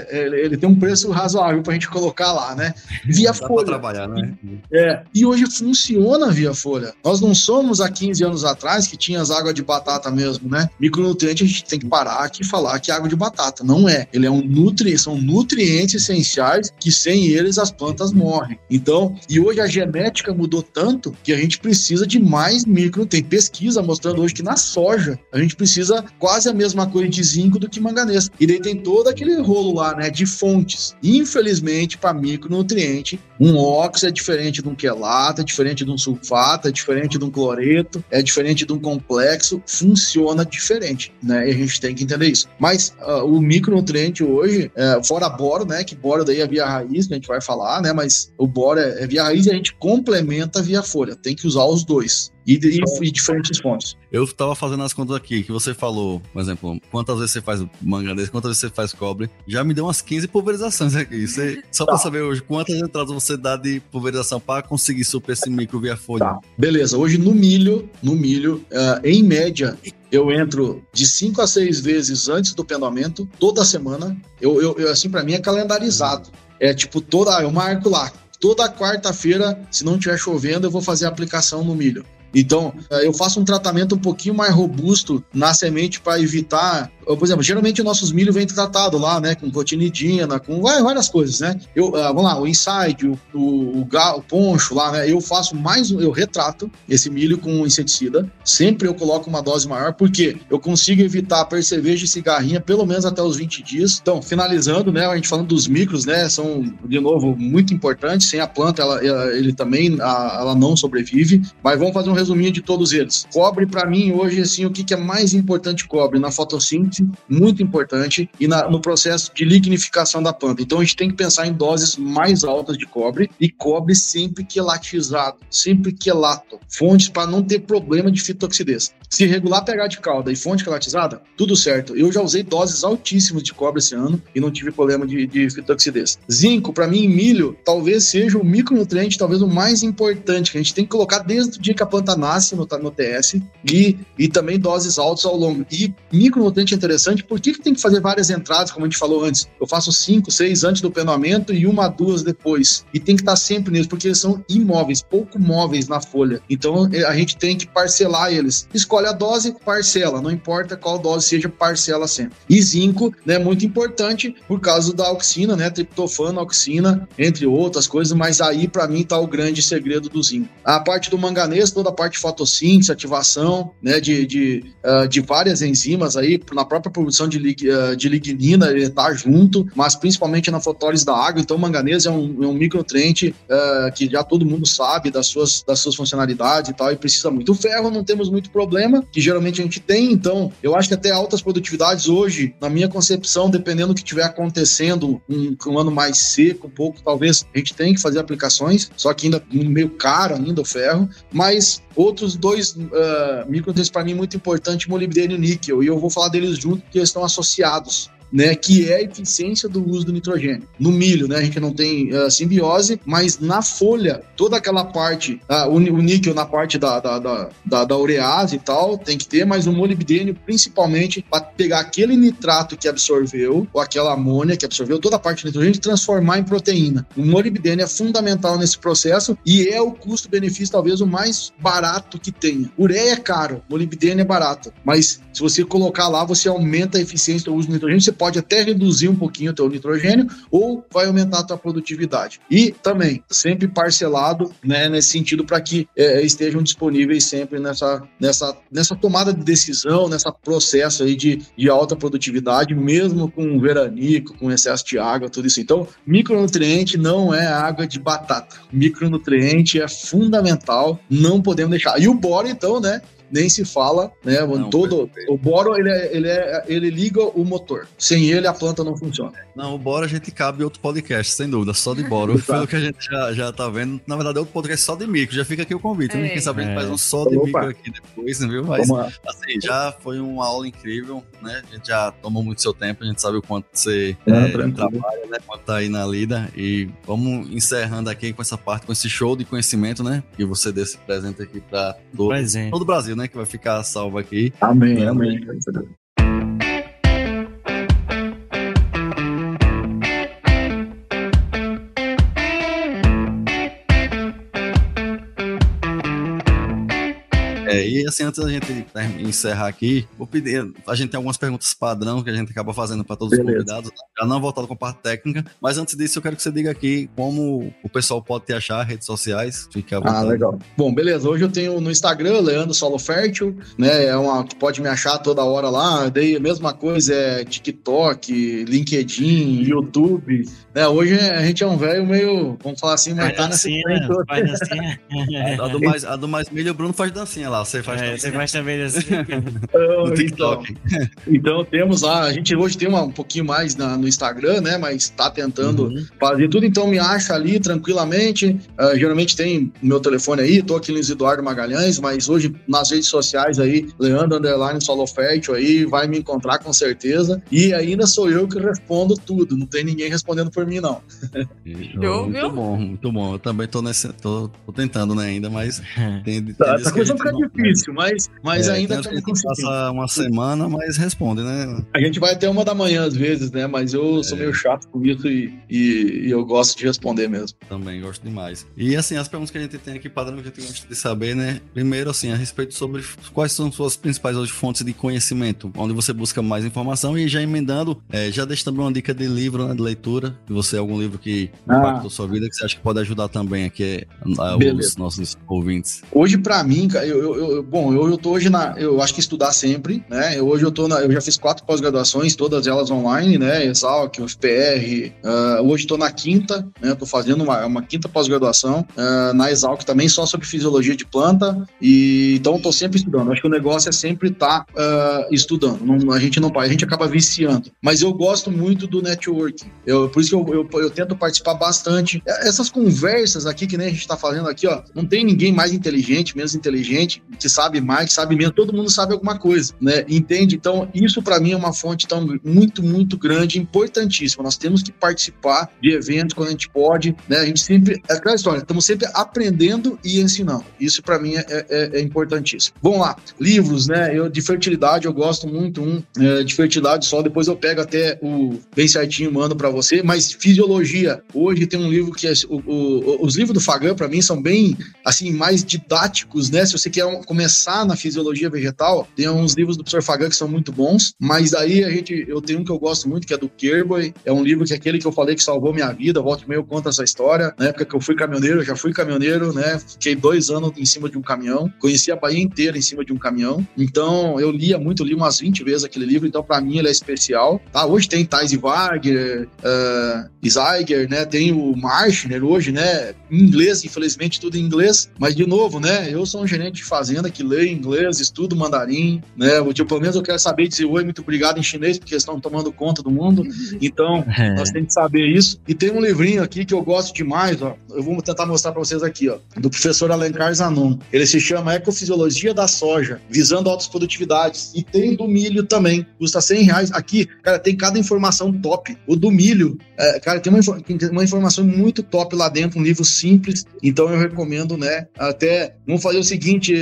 ele tem um preço razoável pra gente colocar lá, né? Via Dá folha. Trabalhar, né? É. E hoje funciona via folha. Nós não somos há 15 anos atrás que tinha as águas de batata mesmo, né? Micronutriente a gente tem que parar aqui e falar que é água de batata. Não é. Ele é um nutri, são nutrientes essenciais que sem eles as plantas morrem. Então, e hoje a genética mudou tanto que a gente precisa de mais micro. Tem pesquisa mostrando hoje que na soja a gente precisa quase a mesma coisa de zinco do que manganês. E daí tem todo aquele rolo lá, né, de fontes. Infelizmente, para micronutriente, um óxido é diferente de um quelato, é diferente de um sulfato, é diferente de um cloreto, é diferente de um complexo, funciona diferente, né? E a gente tem que entender isso. Mas uh, o micronutriente hoje, uh, fora boro, né, que boro daí é via raiz, que a gente vai falar, né, mas o boro é, é via raiz e a gente complementa via folha tem que usar os dois. E, e, e, diferentes fontes. Eu estava fazendo as contas aqui, que você falou, por exemplo, quantas vezes você faz manganês, quantas vezes você faz cobre. Já me deu umas 15 pulverizações aqui. Você, só tá. para saber hoje, quantas entradas você dá de pulverização para conseguir super esse micro via folha. Tá. Beleza, hoje no milho, no milho, uh, em média, eu entro de 5 a 6 vezes antes do pendoamento, toda semana. Eu, eu, eu assim, para mim é calendarizado. É tipo, toda, eu marco lá, toda quarta-feira, se não estiver chovendo, eu vou fazer a aplicação no milho. Então, eh, eu faço um tratamento um pouquinho mais robusto na semente para evitar por exemplo, geralmente os nossos milho vem tratado lá, né, com cotinidina, com várias coisas, né? Eu, uh, vamos lá, o inside, o, o, o, o, poncho lá, né? Eu faço mais, eu retrato esse milho com inseticida. Sempre eu coloco uma dose maior, porque eu consigo evitar percevejo e cigarrinha pelo menos até os 20 dias. Então, finalizando, né, a gente falando dos micros, né, são, de novo, muito importantes. Sem a planta, ela, ele também, a, ela não sobrevive. Mas vamos fazer um resuminho de todos eles. Cobre, para mim, hoje, assim, o que, que é mais importante cobre? Na fotossíntese muito importante e na, no processo de lignificação da planta. Então a gente tem que pensar em doses mais altas de cobre e cobre sempre quelatizado, sempre quelato, fontes para não ter problema de fitoxidez. Se regular pH de calda e fonte quelatizada, tudo certo. Eu já usei doses altíssimas de cobre esse ano e não tive problema de, de fitoxidez. Zinco, para mim, milho, talvez seja o micronutriente, talvez o mais importante, que a gente tem que colocar desde o dia que a planta nasce no, no TS e, e também doses altas ao longo. E micronutriente interessante. Por que, que tem que fazer várias entradas, como a gente falou antes? Eu faço cinco, seis antes do penamento e uma, duas depois. E tem que estar sempre neles, porque eles são imóveis, pouco móveis na folha. Então é, a gente tem que parcelar eles. Escolhe a dose, parcela, não importa qual dose seja, parcela sempre. E zinco, né, muito importante por causa da auxina, né, triptofano, auxina, entre outras coisas, mas aí para mim tá o grande segredo do zinco. A parte do manganês, toda a parte de fotossíntese, ativação, né, de, de, uh, de várias enzimas aí, na própria produção de, lig, uh, de lignina, ele tá junto, mas principalmente na fotólise da água, então o manganês é um, é um micronutriente uh, que já todo mundo sabe das suas, das suas funcionalidades e tal, e precisa muito. O ferro não temos muito problema, que geralmente a gente tem, então eu acho que até altas produtividades hoje, na minha concepção, dependendo do que estiver acontecendo, um, um ano mais seco, um pouco, talvez a gente tenha que fazer aplicações, só que ainda meio caro ainda o ferro, mas outros dois uh, micronutrientes para mim muito importantes, molibdênio e níquel, e eu vou falar deles junto porque eles estão associados né, que é a eficiência do uso do nitrogênio. No milho, né, a gente não tem uh, simbiose, mas na folha, toda aquela parte, uh, o, níquel na parte da, da, da, da, da urease e tal, tem que ter, mas o molibdênio principalmente para pegar aquele nitrato que absorveu, ou aquela amônia que absorveu, toda a parte do nitrogênio, transformar em proteína. O molibdênio é fundamental nesse processo e é o custo-benefício talvez o mais barato que tenha. Ureia é caro, molibdênio é barato, mas se você colocar lá, você aumenta a eficiência do uso do nitrogênio, você pode até reduzir um pouquinho o teu nitrogênio ou vai aumentar a tua produtividade. E também, sempre parcelado, né, nesse sentido, para que é, estejam disponíveis sempre nessa, nessa, nessa tomada de decisão, nessa processo aí de, de alta produtividade, mesmo com veranico, com excesso de água, tudo isso. Então, micronutriente não é água de batata. Micronutriente é fundamental, não podemos deixar. E o boro, então, né, nem se fala, né? Não, todo o boro ele, é, ele, é, ele liga o motor. Sem ele a planta não funciona. Não, o boro a gente cabe outro podcast, sem dúvida, só de boro. Pelo que a gente já, já tá vendo, na verdade é outro podcast só de micro. Já fica aqui o convite, né? Quem sabe a gente faz um só de Opa. micro aqui depois, viu? Mas assim, já foi uma aula incrível, né? A gente já tomou muito seu tempo, a gente sabe o quanto você é, trabalha, né? Quanto tá aí na lida. E vamos encerrando aqui com essa parte, com esse show de conhecimento, né? Que você desse presente aqui para todo, todo o Brasil, né? Né? Que vai ficar salvo aqui. Amém, amém. É, e assim, antes da gente encerrar aqui, vou pedir. A gente tem algumas perguntas padrão que a gente acaba fazendo para todos Beleza. os convidados, né? já não voltado com a parte técnica, mas antes disso, eu quero que você diga aqui como o pessoal pode te achar, redes sociais. Fique à ah, vontade. Ah, legal. Bom, beleza. Hoje eu tenho no Instagram, Leandro Solo Fértil, né? É uma que pode me achar toda hora lá. Daí a mesma coisa é TikTok, LinkedIn, YouTube. Né? Hoje a gente é um velho meio, vamos falar assim, mas tá nessa. Faz dancinha. a, do mais, a do mais milho, o Bruno faz dancinha lá. Você faz é, Você faz também assim. no TikTok. Então, então, temos lá, a gente hoje tem uma, um pouquinho mais na, no Instagram, né? Mas tá tentando uhum. fazer tudo, então me acha ali tranquilamente. Uh, geralmente tem meu telefone aí, tô aqui no Eduardo Magalhães, mas hoje nas redes sociais aí, Leandro Underline Solo Fértil aí, vai me encontrar com certeza. E ainda sou eu que respondo tudo, não tem ninguém respondendo por mim, não. Eu, muito bom, muito bom. Eu também tô nesse. tô, tô tentando, né, ainda, mas tem, tem tá, tá começando a ficar difícil, mas, mas é, ainda estamos conseguindo. Passa uma semana, mas responde, né? A gente vai até uma da manhã às vezes, né? Mas eu é. sou meio chato com isso e, e, e, eu gosto de responder mesmo. Também gosto demais. E assim, as perguntas que a gente tem aqui, padrão, que a gente gosta de saber, né? Primeiro, assim, a respeito sobre quais são suas principais hoje, fontes de conhecimento, onde você busca mais informação e já emendando, é, já deixa também uma dica de livro, né, de leitura, se você algum livro que ah. impactou sua vida, que você acha que pode ajudar também aqui os nossos ouvintes. Hoje, para mim, eu, eu, eu, bom, eu, eu tô hoje na, eu acho que estudar sempre, né? Eu, hoje eu tô na, eu já fiz quatro pós-graduações, todas elas online, né? Exalc, UFPR. Uh, ah, hoje estou na quinta, né? Tô fazendo uma, uma quinta pós-graduação uh, na Exalc também só sobre fisiologia de planta e então tô sempre estudando. Acho que o negócio é sempre estar tá, uh, estudando. Não, a gente não a gente acaba viciando. Mas eu gosto muito do networking. Eu, por isso que eu, eu, eu tento participar bastante. Essas conversas aqui que nem a gente está fazendo aqui, ó, não tem ninguém mais inteligente, menos inteligente, que sabe mais, que sabe menos, todo mundo sabe alguma coisa, né? Entende? Então, isso para mim é uma fonte tão muito, muito grande, importantíssima. Nós temos que participar de eventos quando a gente pode, né? A gente sempre, é aquela história, estamos sempre aprendendo e ensinando. Isso para mim é, é, é, importantíssimo. Vamos lá, livros, né? Eu de fertilidade eu gosto muito um é, de fertilidade só. Depois eu pego até o bem certinho mando para você. Mas fisiologia hoje tem um livro que é o, o, os livros do Fagan para mim são bem assim mais didáticos, né? Se você quer começar na fisiologia vegetal, tem uns livros do professor Fagan que são muito bons. Mas aí a gente eu tenho um que eu gosto muito que é do Kerboy. É um livro que é aquele que eu falei que salvou minha vida. Volta e meio conta essa história. Na época que eu fui caminhoneiro, eu já fui caminhoneiro, né? Fiquei dois anos em cima de um caminhão, conheci a Bahia inteira em cima de um caminhão. Então eu lia muito, li umas 20 vezes aquele livro. Então para mim ele é especial. Tá? Hoje tem Thais Wagner, uh, Zeiger, né? Tem o Marshner hoje, né? Em inglês, infelizmente tudo em inglês. Mas de novo, né? Eu sou um gerente de fazenda que lê inglês, estudo mandarim, né? Tipo, pelo menos eu quero saber dizer oi, muito obrigado em chinês, porque eles estão tomando conta do mundo. Então, é. nós temos que saber isso. E tem um livrinho aqui que eu gosto demais, ó. Eu vou tentar mostrar para vocês aqui, ó. Do professor Alencar Zanon. Ele se chama Ecofisiologia da Soja, visando altas produtividades. E tem do milho também. Custa 100 reais. Aqui, cara, tem cada informação top. O do milho, é, cara, tem uma, uma informação muito top lá dentro, um livro simples. Então eu recomendo, né? Até, vamos fazer o seguinte,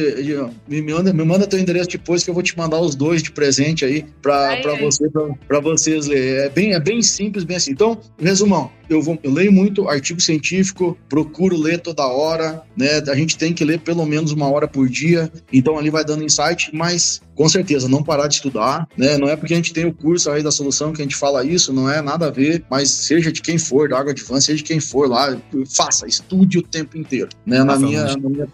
me manda, me manda teu endereço depois que eu vou te mandar os dois de presente aí para você, para vocês ler. É bem, é bem simples, bem assim. Então, resumão, eu, vou, eu leio muito artigo científico, procuro ler toda hora, né? A gente tem que ler pelo menos uma hora por dia, então ali vai dando insight, mas com certeza, não parar de estudar, né? Não é porque a gente tem o curso aí da solução que a gente fala isso, não é nada a ver, mas seja de quem for, da água de van, seja de quem for lá, faça, estude o tempo inteiro, né? Na minha, na minha...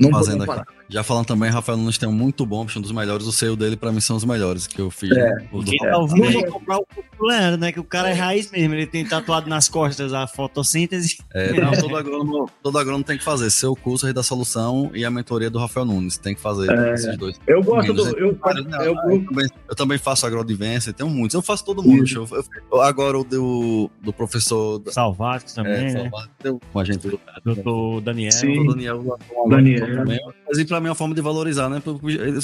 Não fazendo aqui. Já falando também, Rafael Nunes tem um muito bom, um dos melhores. O seu dele, pra mim, são os melhores que eu fiz. É. Né? O Quem tá ouvindo é. comprar o Leandro, né? Que o cara é raiz mesmo. Ele tem tatuado nas costas a fotossíntese. É, não, todo agrônomo, todo agrônomo tem que fazer. Seu curso aí da solução e a mentoria do Rafael Nunes. Tem que fazer é. esses dois. Eu gosto do. Eu, eu, eu, eu, também, eu também faço agrodivência, tenho muitos. Eu faço todo mundo. Eu, agora o do, do professor. Salvato também. É, né? Salvato, com a gente. Doutor Daniel. Sim. Daniel. Daniel. Daniel. Mas pra mim é uma forma de valorizar, né?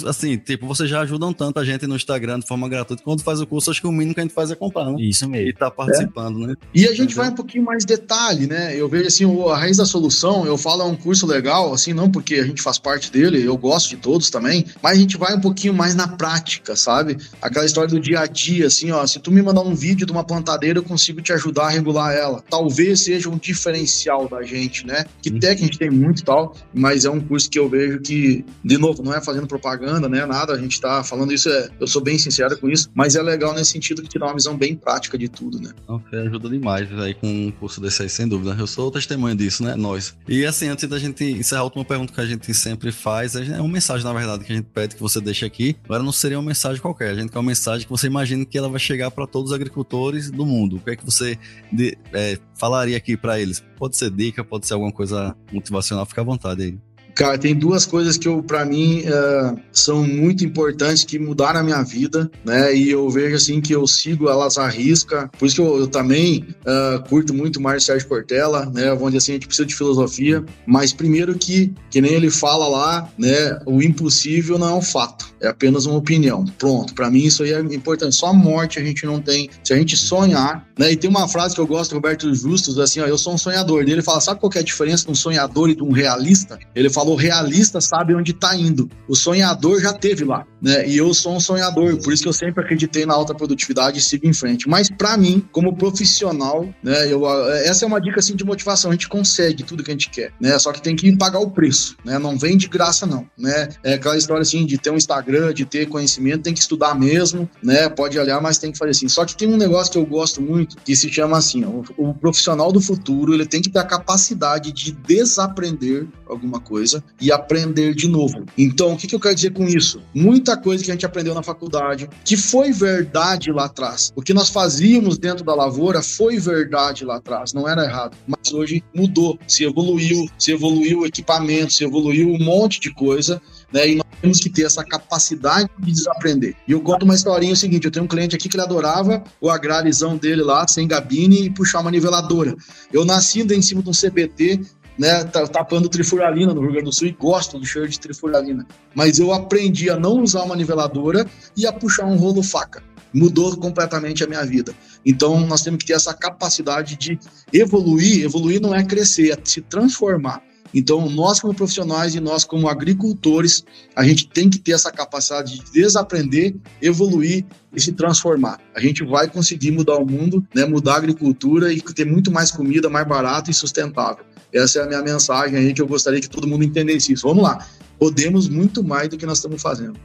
Assim, tipo, você já ajudam tanto a gente no Instagram de forma gratuita. Quando faz o curso, acho que o mínimo que a gente faz é comprar, né? Isso mesmo. E tá participando, é. né? E a gente Entendeu? vai um pouquinho mais detalhe, né? Eu vejo assim, a raiz da solução, eu falo é um curso legal, assim, não porque a gente faz parte dele, eu gosto de todos também, mas a gente vai um pouquinho mais na prática, sabe? Aquela história do dia a dia, assim, ó, se tu me mandar um vídeo de uma plantadeira, eu consigo te ajudar a regular ela. Talvez seja um diferencial da gente, né? Que até que a gente tem muito e tal, mas é um curso que eu vejo que de novo, não é fazendo propaganda, né? Nada, a gente tá falando isso, é, eu sou bem sincero com isso, mas é legal nesse sentido que te dá uma visão bem prática de tudo, né? Ok, ajuda demais aí com um curso desse aí, sem dúvida. Eu sou testemunha disso, né? Nós. E assim, antes da gente encerrar a última pergunta que a gente sempre faz, é uma mensagem, na verdade, que a gente pede que você deixe aqui. Agora não seria uma mensagem qualquer, a gente quer uma mensagem que você imagine que ela vai chegar para todos os agricultores do mundo. O que é que você de, é, falaria aqui para eles? Pode ser dica, pode ser alguma coisa motivacional, fica à vontade aí. Cara, tem duas coisas que eu, para mim, uh, são muito importantes que mudaram a minha vida, né? E eu vejo assim que eu sigo elas à risca. Por isso que eu, eu também uh, curto muito Mário Sérgio Portela, né? Dizer assim, a gente precisa de filosofia. Mas primeiro que, que nem ele fala lá, né? O impossível não é um fato, é apenas uma opinião. Pronto, para mim isso aí é importante. Só a morte a gente não tem. Se a gente sonhar, né? E tem uma frase que eu gosto do Roberto Justus, assim, ó, eu sou um sonhador. Ele fala, sabe qual é a diferença de um sonhador e de um realista? Ele fala falou realista sabe onde está indo. O sonhador já teve lá, né? E eu sou um sonhador, por isso que eu sempre acreditei na alta produtividade e sigo em frente. Mas para mim, como profissional, né? Eu, essa é uma dica assim de motivação. A gente consegue tudo que a gente quer, né? Só que tem que pagar o preço, né? Não vem de graça não, né? É aquela história assim de ter um Instagram, de ter conhecimento, tem que estudar mesmo, né? Pode olhar, mas tem que fazer assim. Só que tem um negócio que eu gosto muito que se chama assim, ó, o, o profissional do futuro ele tem que ter a capacidade de desaprender alguma coisa coisa e aprender de novo. Então, o que, que eu quero dizer com isso? Muita coisa que a gente aprendeu na faculdade, que foi verdade lá atrás. O que nós fazíamos dentro da lavoura foi verdade lá atrás, não era errado. Mas hoje mudou, se evoluiu, se evoluiu o equipamento, se evoluiu um monte de coisa né? E nós temos que ter essa capacidade de desaprender. E eu conto uma historinha o seguinte: eu tenho um cliente aqui que ele adorava o agrarizão dele lá, sem gabine, e puxar uma niveladora. Eu nasci em cima de um CBT né, tapando trifuralina no Rio Grande do Sul e gosto do cheiro de trifuralina. Mas eu aprendi a não usar uma niveladora e a puxar um rolo faca. Mudou completamente a minha vida. Então, nós temos que ter essa capacidade de evoluir. Evoluir não é crescer, é se transformar. Então, nós como profissionais e nós como agricultores, a gente tem que ter essa capacidade de desaprender, evoluir e se transformar. A gente vai conseguir mudar o mundo, né, mudar a agricultura e ter muito mais comida, mais barata e sustentável. Essa é a minha mensagem aí que eu gostaria que todo mundo entendesse isso. Vamos lá, podemos muito mais do que nós estamos fazendo.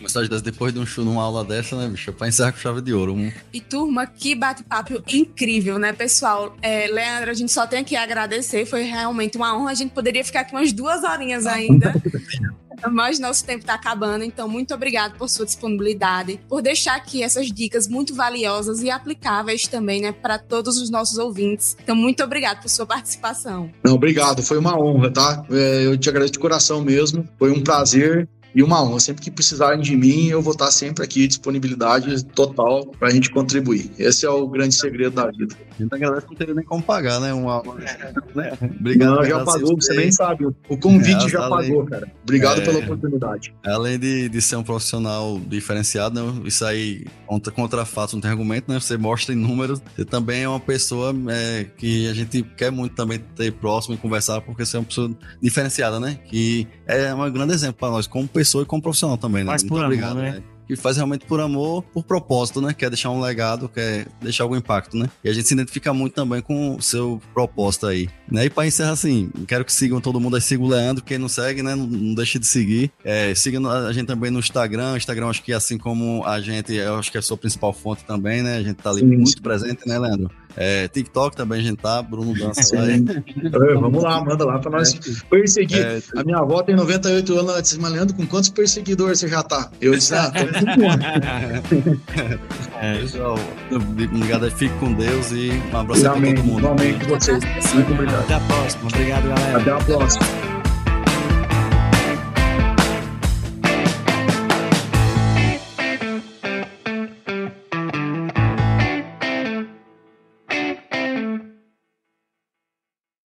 Mensagem dessa depois de um show numa aula dessa, né, bicho? Pra encerrar com chave de ouro. Um... E turma, que bate-papo incrível, né, pessoal? É, Leandro, a gente só tem que agradecer. Foi realmente uma honra. A gente poderia ficar aqui umas duas horinhas ainda. mas nosso tempo está acabando, então muito obrigado por sua disponibilidade, por deixar aqui essas dicas muito valiosas e aplicáveis também, né, para todos os nossos ouvintes. Então muito obrigado por sua participação. Não, obrigado, foi uma honra, tá? É, eu te agradeço de coração mesmo, foi um prazer e uma honra. Sempre que precisarem de mim, eu vou estar sempre aqui, disponibilidade total para a gente contribuir. Esse é o grande segredo da vida. A gente agradece não teria nem como pagar, né? Uma, né? Obrigado. Não, já pagou, você nem sabe. O convite é, já além, pagou, cara. Obrigado é, pela oportunidade. Além de, de ser um profissional diferenciado, né? isso aí contra, contra fatos, não tem argumento, né? Você mostra em números. Você também é uma pessoa é, que a gente quer muito também ter próximo e conversar, porque você é uma pessoa diferenciada, né? Que é um grande exemplo para nós, como pessoa e como profissional também, né? Faz por obrigado, amor, né? né? que faz realmente por amor, por propósito, né? Quer deixar um legado, quer deixar algum impacto, né? E a gente se identifica muito também com o seu propósito aí. Né? E para encerrar assim, quero que sigam todo mundo aí, siga o Leandro, quem não segue, né? Não, não deixe de seguir. É, siga a gente também no Instagram, Instagram acho que assim como a gente, eu acho que é a sua principal fonte também, né? A gente tá ali Sim. muito presente, né, Leandro? É, TikTok também a gente tá, Bruno Dança lá. É, vamos lá, manda lá pra nós é. perseguir. É, a minha avó tem 98 anos, ela disse, mas Leandro, com quantos perseguidores você já tá? Eu disse, ah, tô é, pessoal, obrigado, fique com Deus e um abraço pra todo mundo. Igualmente vocês. Muito obrigado. Até a próxima. Obrigado, galera. Até a próxima.